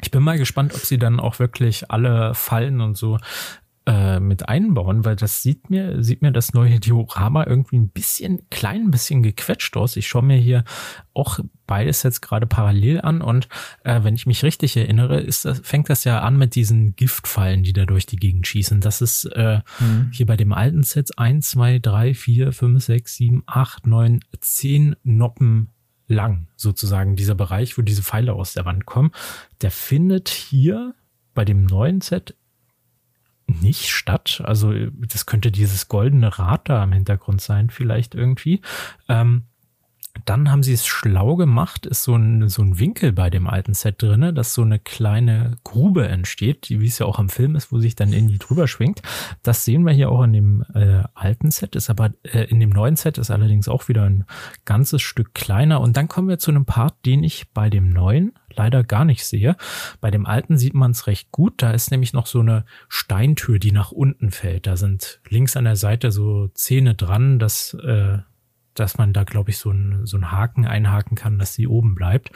Ich bin mal gespannt, ob sie dann auch wirklich alle Fallen und so äh, mit einbauen, weil das sieht mir, sieht mir das neue Diorama irgendwie ein bisschen, klein bisschen gequetscht aus. Ich schaue mir hier auch beides jetzt gerade parallel an und äh, wenn ich mich richtig erinnere, ist das, fängt das ja an mit diesen Giftfallen, die da durch die Gegend schießen. Das ist äh, mhm. hier bei dem alten Set 1, 2, 3, 4, 5, 6, 7, 8, 9, 10 Noppen lang, sozusagen, dieser Bereich, wo diese Pfeile aus der Wand kommen. Der findet hier bei dem neuen Set nicht statt. Also das könnte dieses goldene Rad da im Hintergrund sein, vielleicht irgendwie. Ähm, dann haben sie es schlau gemacht, ist so ein, so ein Winkel bei dem alten Set drinne, dass so eine kleine Grube entsteht, wie es ja auch am Film ist, wo sich dann irgendwie drüber schwingt. Das sehen wir hier auch in dem äh, alten Set, ist aber äh, in dem neuen Set ist allerdings auch wieder ein ganzes Stück kleiner. Und dann kommen wir zu einem Part, den ich bei dem neuen leider gar nicht sehe. Bei dem alten sieht man es recht gut. Da ist nämlich noch so eine Steintür, die nach unten fällt. Da sind links an der Seite so Zähne dran, dass, äh, dass man da, glaube ich, so einen so einen Haken einhaken kann, dass sie oben bleibt.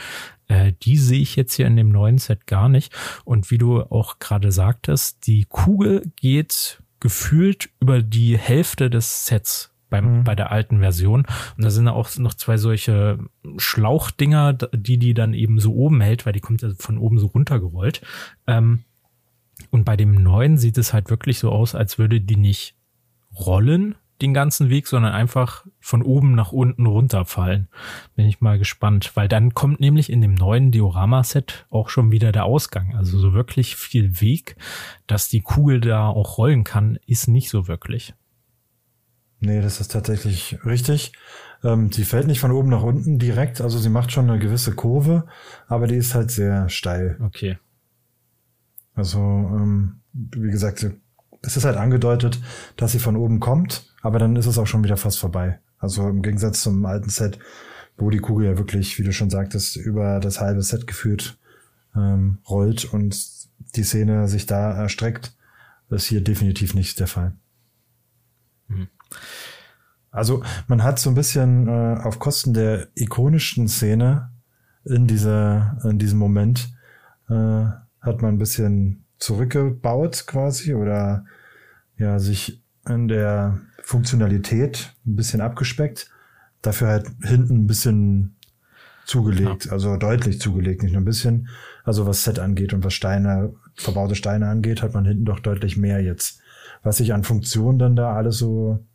Äh, die sehe ich jetzt hier in dem neuen Set gar nicht. Und wie du auch gerade sagtest, die Kugel geht gefühlt über die Hälfte des Sets beim, mhm. bei der alten Version. Und da sind auch noch zwei solche Schlauchdinger, die die dann eben so oben hält, weil die kommt ja von oben so runtergerollt. Ähm, und bei dem neuen sieht es halt wirklich so aus, als würde die nicht rollen den ganzen Weg, sondern einfach von oben nach unten runterfallen. Bin ich mal gespannt, weil dann kommt nämlich in dem neuen Diorama-Set auch schon wieder der Ausgang. Also so wirklich viel Weg, dass die Kugel da auch rollen kann, ist nicht so wirklich. Nee, das ist tatsächlich richtig. Ähm, sie fällt nicht von oben nach unten direkt, also sie macht schon eine gewisse Kurve, aber die ist halt sehr steil. Okay. Also, ähm, wie gesagt, es ist halt angedeutet, dass sie von oben kommt, aber dann ist es auch schon wieder fast vorbei. Also im Gegensatz zum alten Set, wo die Kugel ja wirklich, wie du schon sagtest, über das halbe Set geführt ähm, rollt und die Szene sich da erstreckt, ist hier definitiv nicht der Fall. Mhm. Also man hat so ein bisschen äh, auf Kosten der ikonischen Szene in dieser in diesem Moment äh, hat man ein bisschen zurückgebaut quasi oder ja sich in der Funktionalität ein bisschen abgespeckt, dafür halt hinten ein bisschen zugelegt, ja. also deutlich zugelegt, nicht nur ein bisschen. Also was Set angeht und was Steine, verbaute Steine angeht, hat man hinten doch deutlich mehr jetzt. Was sich an Funktion dann da alles so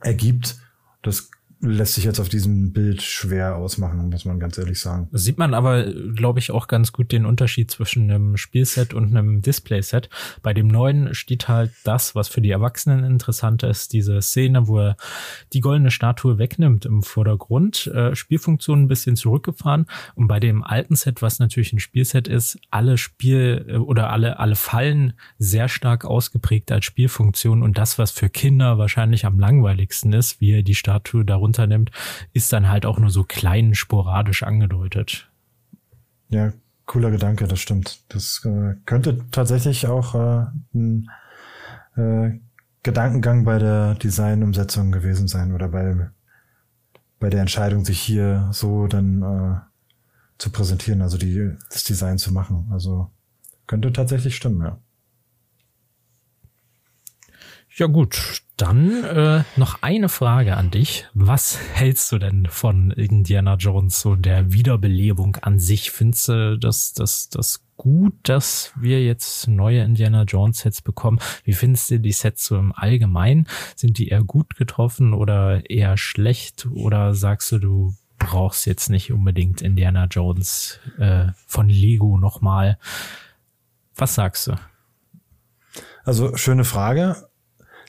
ergibt. Das lässt sich jetzt auf diesem Bild schwer ausmachen, muss man ganz ehrlich sagen. Sieht man aber, glaube ich, auch ganz gut den Unterschied zwischen einem Spielset und einem Displayset. Bei dem neuen steht halt das, was für die Erwachsenen interessant ist, diese Szene, wo er die goldene Statue wegnimmt im Vordergrund, äh, Spielfunktion ein bisschen zurückgefahren. Und bei dem alten Set, was natürlich ein Spielset ist, alle Spiel äh, oder alle, alle Fallen sehr stark ausgeprägt als Spielfunktion und das, was für Kinder wahrscheinlich am langweiligsten ist, wie er die Statue darunter runternimmt, ist dann halt auch nur so klein sporadisch angedeutet. Ja, cooler Gedanke, das stimmt. Das äh, könnte tatsächlich auch äh, ein äh, Gedankengang bei der Designumsetzung gewesen sein oder bei, bei der Entscheidung, sich hier so dann äh, zu präsentieren, also die, das Design zu machen. Also könnte tatsächlich stimmen, ja. Ja gut, dann äh, noch eine Frage an dich. Was hältst du denn von Indiana Jones, so der Wiederbelebung an sich? Findest du das, das, das gut, dass wir jetzt neue Indiana Jones Sets bekommen? Wie findest du die Sets so im Allgemeinen? Sind die eher gut getroffen oder eher schlecht? Oder sagst du, du brauchst jetzt nicht unbedingt Indiana Jones äh, von Lego nochmal? Was sagst du? Also schöne Frage.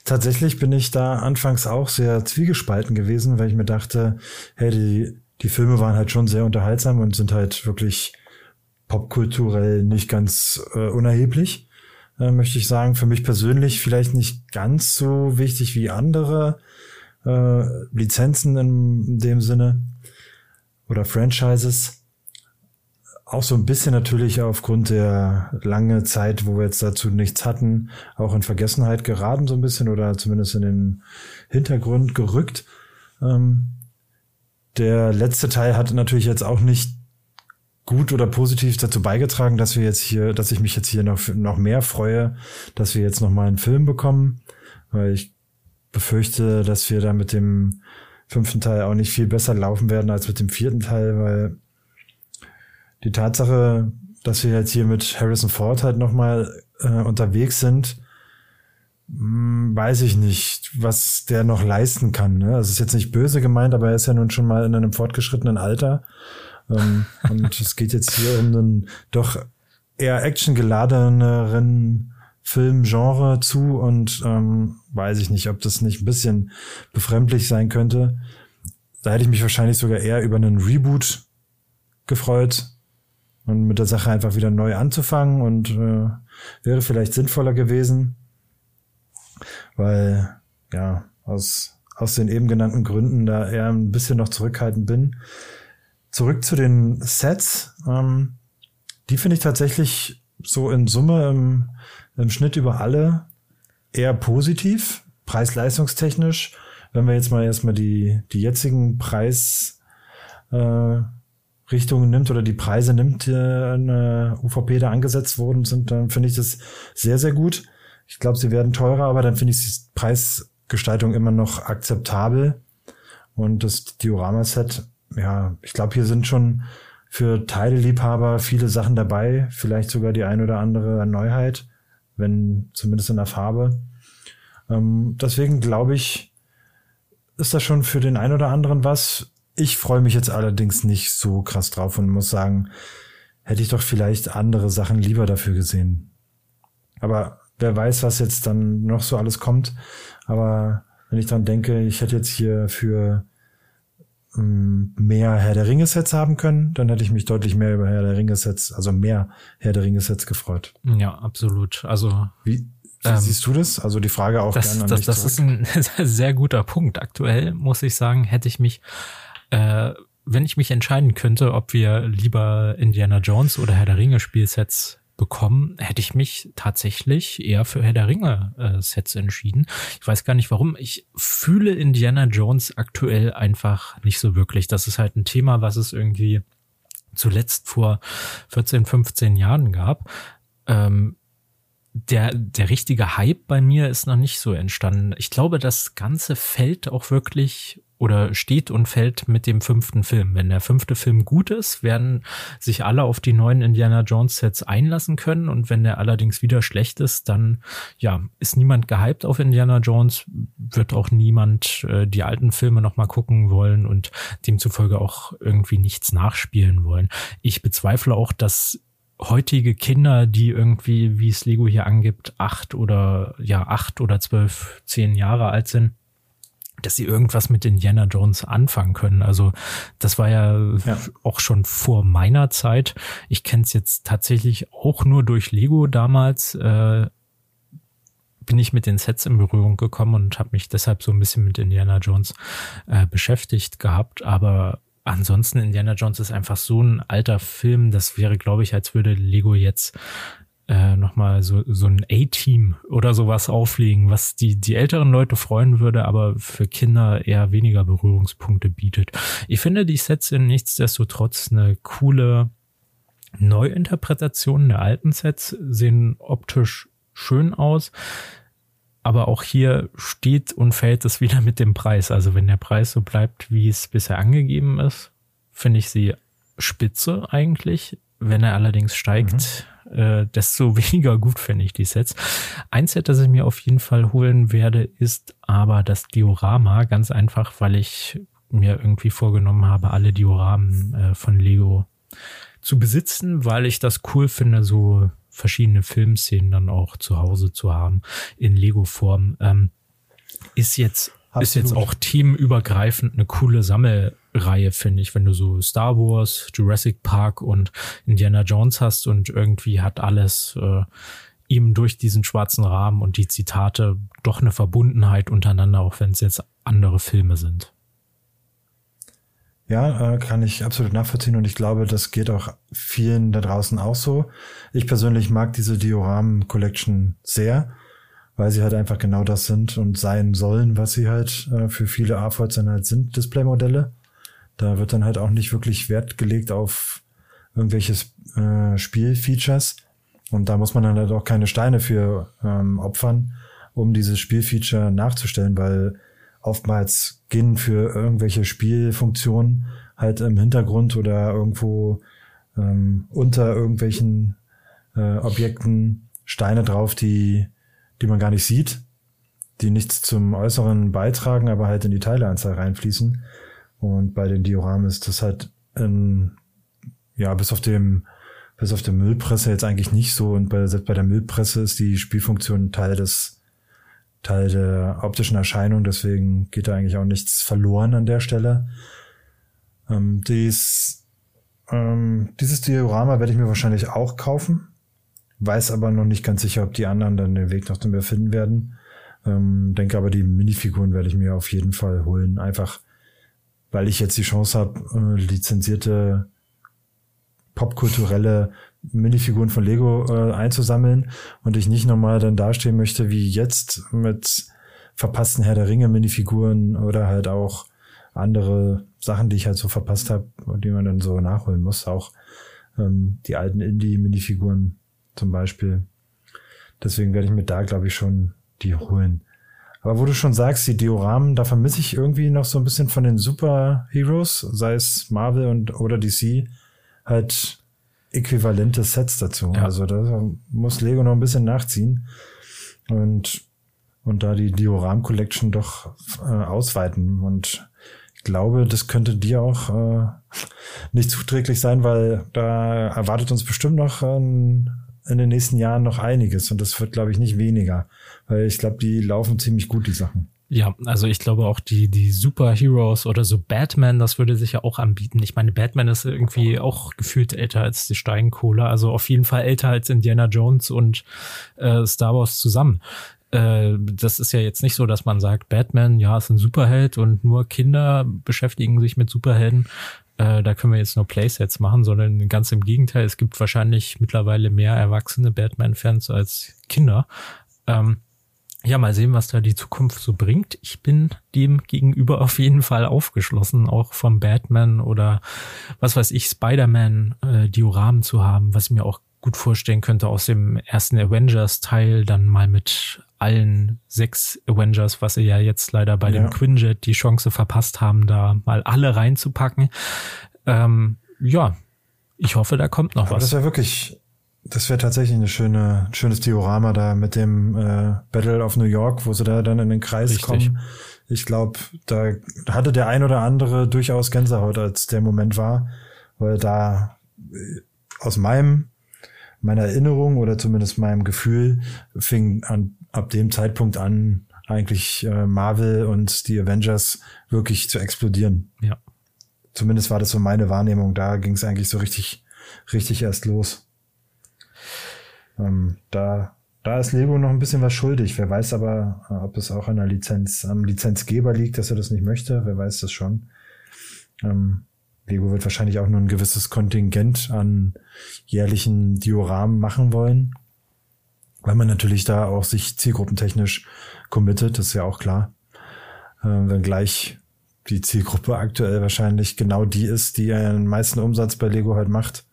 Tatsächlich bin ich da anfangs auch sehr zwiegespalten gewesen, weil ich mir dachte, hey, die, die Filme waren halt schon sehr unterhaltsam und sind halt wirklich popkulturell nicht ganz äh, unerheblich, äh, möchte ich sagen. Für mich persönlich vielleicht nicht ganz so wichtig wie andere äh, Lizenzen in, in dem Sinne oder Franchises auch so ein bisschen natürlich aufgrund der lange Zeit, wo wir jetzt dazu nichts hatten, auch in Vergessenheit geraten so ein bisschen oder zumindest in den Hintergrund gerückt. Ähm, der letzte Teil hat natürlich jetzt auch nicht gut oder positiv dazu beigetragen, dass wir jetzt hier, dass ich mich jetzt hier noch, noch mehr freue, dass wir jetzt noch mal einen Film bekommen, weil ich befürchte, dass wir da mit dem fünften Teil auch nicht viel besser laufen werden als mit dem vierten Teil, weil die Tatsache, dass wir jetzt hier mit Harrison Ford halt nochmal äh, unterwegs sind, mh, hm, weiß ich nicht, was der noch leisten kann. Ne? Das ist jetzt nicht böse gemeint, aber er ist ja nun schon mal in einem fortgeschrittenen Alter. Ähm, und es geht jetzt hier um einen doch eher actiongeladeneren Filmgenre zu und ähm, weiß ich nicht, ob das nicht ein bisschen befremdlich sein könnte. Da hätte ich mich wahrscheinlich sogar eher über einen Reboot gefreut, und mit der Sache einfach wieder neu anzufangen und äh, wäre vielleicht sinnvoller gewesen, weil ja aus aus den eben genannten Gründen da eher ein bisschen noch zurückhaltend bin. Zurück zu den Sets, ähm, die finde ich tatsächlich so in Summe im, im Schnitt über alle eher positiv, preis-leistungstechnisch. Wenn wir jetzt mal erstmal die die jetzigen Preis äh, Richtungen nimmt oder die Preise nimmt, die in der UVP da angesetzt worden sind, dann finde ich das sehr, sehr gut. Ich glaube, sie werden teurer, aber dann finde ich die Preisgestaltung immer noch akzeptabel. Und das Diorama-Set, ja, ich glaube, hier sind schon für Teileliebhaber viele Sachen dabei, vielleicht sogar die ein oder andere Neuheit, wenn zumindest in der Farbe. Ähm, deswegen glaube ich, ist das schon für den ein oder anderen was. Ich freue mich jetzt allerdings nicht so krass drauf und muss sagen, hätte ich doch vielleicht andere Sachen lieber dafür gesehen. Aber wer weiß, was jetzt dann noch so alles kommt. Aber wenn ich dann denke, ich hätte jetzt hier für ähm, mehr Herr der Ringe Sets haben können, dann hätte ich mich deutlich mehr über Herr der Ringe Sets, also mehr Herr der Ringe Sets gefreut. Ja, absolut. Also wie, wie ähm, siehst du das? Also die Frage auch das, gerne an das, dich Das zurück. ist ein sehr guter Punkt. Aktuell muss ich sagen, hätte ich mich äh, wenn ich mich entscheiden könnte, ob wir lieber Indiana Jones oder Herr der Ringe Spielsets bekommen, hätte ich mich tatsächlich eher für Herr der Ringe äh, Sets entschieden. Ich weiß gar nicht warum. Ich fühle Indiana Jones aktuell einfach nicht so wirklich. Das ist halt ein Thema, was es irgendwie zuletzt vor 14, 15 Jahren gab. Ähm, der, der richtige Hype bei mir ist noch nicht so entstanden. Ich glaube, das Ganze fällt auch wirklich oder steht und fällt mit dem fünften Film. Wenn der fünfte Film gut ist, werden sich alle auf die neuen Indiana Jones Sets einlassen können und wenn der allerdings wieder schlecht ist, dann ja, ist niemand gehypt auf Indiana Jones, wird auch niemand äh, die alten Filme noch mal gucken wollen und demzufolge auch irgendwie nichts nachspielen wollen. Ich bezweifle auch, dass heutige Kinder, die irgendwie, wie es Lego hier angibt, acht oder ja acht oder zwölf, zehn Jahre alt sind, dass sie irgendwas mit Indiana Jones anfangen können. Also das war ja, ja. auch schon vor meiner Zeit. Ich kenne es jetzt tatsächlich auch nur durch Lego damals. Äh, bin ich mit den Sets in Berührung gekommen und habe mich deshalb so ein bisschen mit Indiana Jones äh, beschäftigt gehabt. Aber ansonsten Indiana Jones ist einfach so ein alter Film. Das wäre, glaube ich, als würde Lego jetzt äh, nochmal so, so ein A-Team oder sowas auflegen, was die, die älteren Leute freuen würde, aber für Kinder eher weniger Berührungspunkte bietet. Ich finde, die Sets sind nichtsdestotrotz eine coole Neuinterpretation der alten Sets, sehen optisch schön aus. aber auch hier steht und fällt es wieder mit dem Preis. Also wenn der Preis so bleibt, wie es bisher angegeben ist, finde ich sie spitze eigentlich. Wenn er allerdings steigt, mhm. Äh, desto weniger gut finde ich die Sets. Ein Set, das ich mir auf jeden Fall holen werde, ist aber das Diorama. Ganz einfach, weil ich mir irgendwie vorgenommen habe, alle Dioramen äh, von Lego zu besitzen, weil ich das cool finde, so verschiedene Filmszenen dann auch zu Hause zu haben in Lego-Form. Ähm, ist jetzt Absolut. ist jetzt auch teamübergreifend eine coole Sammelreihe, finde ich, wenn du so Star Wars, Jurassic Park und Indiana Jones hast und irgendwie hat alles äh, ihm durch diesen schwarzen Rahmen und die Zitate doch eine Verbundenheit untereinander, auch wenn es jetzt andere Filme sind. Ja, äh, kann ich absolut nachvollziehen und ich glaube, das geht auch vielen da draußen auch so. Ich persönlich mag diese Dioramen Collection sehr, weil sie halt einfach genau das sind und sein sollen, was sie halt äh, für viele AFOLs dann halt sind, Displaymodelle. Da wird dann halt auch nicht wirklich Wert gelegt auf irgendwelche äh, Spielfeatures und da muss man dann halt auch keine Steine für ähm, opfern, um dieses Spielfeature nachzustellen, weil oftmals gehen für irgendwelche Spielfunktionen halt im Hintergrund oder irgendwo ähm, unter irgendwelchen äh, Objekten Steine drauf, die, die man gar nicht sieht, die nichts zum Äußeren beitragen, aber halt in die Teileanzahl reinfließen. Und bei den Dioramen ist das halt in, ja, bis auf dem, bis auf der Müllpresse jetzt eigentlich nicht so. Und bei, selbst bei der Müllpresse ist die Spielfunktion Teil des Teil der optischen Erscheinung, deswegen geht da eigentlich auch nichts verloren an der Stelle. Ähm, dies, ähm, dieses Diorama werde ich mir wahrscheinlich auch kaufen, weiß aber noch nicht ganz sicher, ob die anderen dann den Weg noch zu mir finden werden. Ähm, denke aber, die Minifiguren werde ich mir auf jeden Fall holen, einfach weil ich jetzt die Chance habe, äh, lizenzierte popkulturelle Minifiguren von Lego äh, einzusammeln und ich nicht nochmal dann dastehen möchte wie jetzt mit verpassten Herr der Ringe Minifiguren oder halt auch andere Sachen, die ich halt so verpasst habe, die man dann so nachholen muss. Auch ähm, die alten Indie-Minifiguren zum Beispiel. Deswegen werde ich mir da, glaube ich, schon die holen. Aber wo du schon sagst, die Dioramen, da vermisse ich irgendwie noch so ein bisschen von den Super-Heroes, sei es Marvel und oder DC, halt äquivalente Sets dazu. Ja. Also da muss Lego noch ein bisschen nachziehen und, und da die Dioram Collection doch äh, ausweiten. Und ich glaube, das könnte dir auch äh, nicht zuträglich sein, weil da erwartet uns bestimmt noch ähm, in den nächsten Jahren noch einiges und das wird, glaube ich, nicht weniger, weil ich glaube, die laufen ziemlich gut, die Sachen. Ja, also ich glaube auch die, die Superheroes oder so Batman, das würde sich ja auch anbieten. Ich meine, Batman ist irgendwie auch gefühlt älter als die Steinkohle, also auf jeden Fall älter als Indiana Jones und äh, Star Wars zusammen. Äh, das ist ja jetzt nicht so, dass man sagt, Batman, ja, ist ein Superheld und nur Kinder beschäftigen sich mit Superhelden. Äh, da können wir jetzt nur Playsets machen, sondern ganz im Gegenteil, es gibt wahrscheinlich mittlerweile mehr erwachsene Batman-Fans als Kinder. Ähm, ja, mal sehen, was da die Zukunft so bringt. Ich bin dem gegenüber auf jeden Fall aufgeschlossen, auch vom Batman oder was weiß ich, Spider-Man äh, Dioramen zu haben, was mir auch gut vorstellen könnte aus dem ersten Avengers-Teil, dann mal mit allen sechs Avengers, was sie ja jetzt leider bei ja. dem Quinjet die Chance verpasst haben, da mal alle reinzupacken. Ähm, ja, ich hoffe, da kommt noch Aber was. Das wäre wirklich das wäre tatsächlich eine schöne, schönes Diorama da mit dem äh, Battle of New York, wo sie da dann in den Kreis Richtig. kommen. Ich glaube, da hatte der ein oder andere durchaus Gänsehaut, als der Moment war, weil da äh, aus meinem meiner Erinnerung oder zumindest meinem Gefühl fing an ab dem Zeitpunkt an eigentlich äh, Marvel und die Avengers wirklich zu explodieren. Ja. Zumindest war das so meine Wahrnehmung. Da ging es eigentlich so richtig, richtig erst los. Ähm, da, da ist Lego noch ein bisschen was schuldig. Wer weiß aber, äh, ob es auch an der Lizenz, am Lizenzgeber liegt, dass er das nicht möchte. Wer weiß das schon. Ähm, Lego wird wahrscheinlich auch nur ein gewisses Kontingent an jährlichen Dioramen machen wollen. Weil man natürlich da auch sich zielgruppentechnisch committet, das ist ja auch klar. Äh, wenngleich die Zielgruppe aktuell wahrscheinlich genau die ist, die den meisten Umsatz bei Lego halt macht.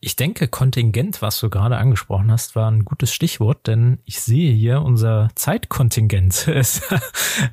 Ich denke, Kontingent, was du gerade angesprochen hast, war ein gutes Stichwort, denn ich sehe hier, unser Zeitkontingent ist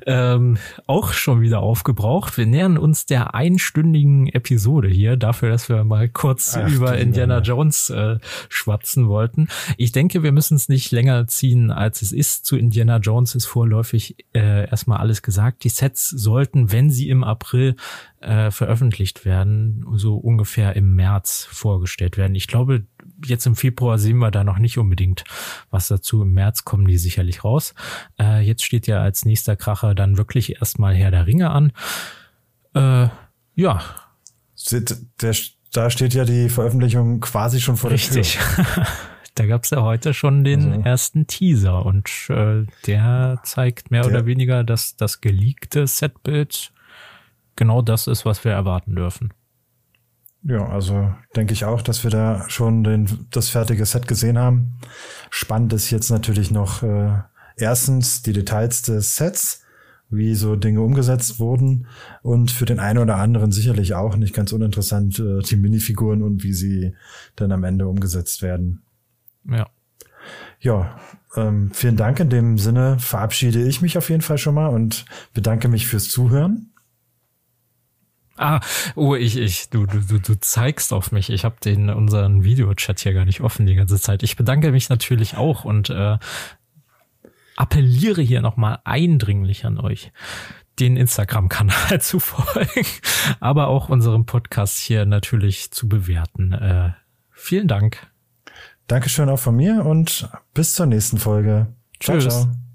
ähm, auch schon wieder aufgebraucht. Wir nähern uns der einstündigen Episode hier, dafür, dass wir mal kurz Ach, über Indiana Jones äh, schwatzen wollten. Ich denke, wir müssen es nicht länger ziehen, als es ist. Zu Indiana Jones ist vorläufig äh, erstmal alles gesagt. Die Sets sollten, wenn sie im April äh, veröffentlicht werden, so ungefähr im März vorgestellt werden. Ich glaube, jetzt im Februar sehen wir da noch nicht unbedingt was dazu. Im März kommen die sicherlich raus. Äh, jetzt steht ja als nächster Kracher dann wirklich erstmal Herr der Ringe an. Äh, ja. Der, da steht ja die Veröffentlichung quasi schon vor Richtig. der Tür. da gab's ja heute schon den also. ersten Teaser und äh, der zeigt mehr der, oder weniger, dass das geleakte Setbild genau das ist, was wir erwarten dürfen. Ja, also denke ich auch, dass wir da schon den, das fertige Set gesehen haben. Spannend ist jetzt natürlich noch äh, erstens die Details des Sets, wie so Dinge umgesetzt wurden und für den einen oder anderen sicherlich auch nicht ganz uninteressant äh, die Minifiguren und wie sie dann am Ende umgesetzt werden. Ja. Ja, ähm, vielen Dank. In dem Sinne verabschiede ich mich auf jeden Fall schon mal und bedanke mich fürs Zuhören. Ah, oh, ich, ich, du, du, du zeigst auf mich. Ich habe den unseren Videochat hier gar nicht offen die ganze Zeit. Ich bedanke mich natürlich auch und äh, appelliere hier nochmal eindringlich an euch, den Instagram-Kanal zu folgen, aber auch unseren Podcast hier natürlich zu bewerten. Äh, vielen Dank. Dankeschön auch von mir und bis zur nächsten Folge. Ciao, Tschüss. ciao.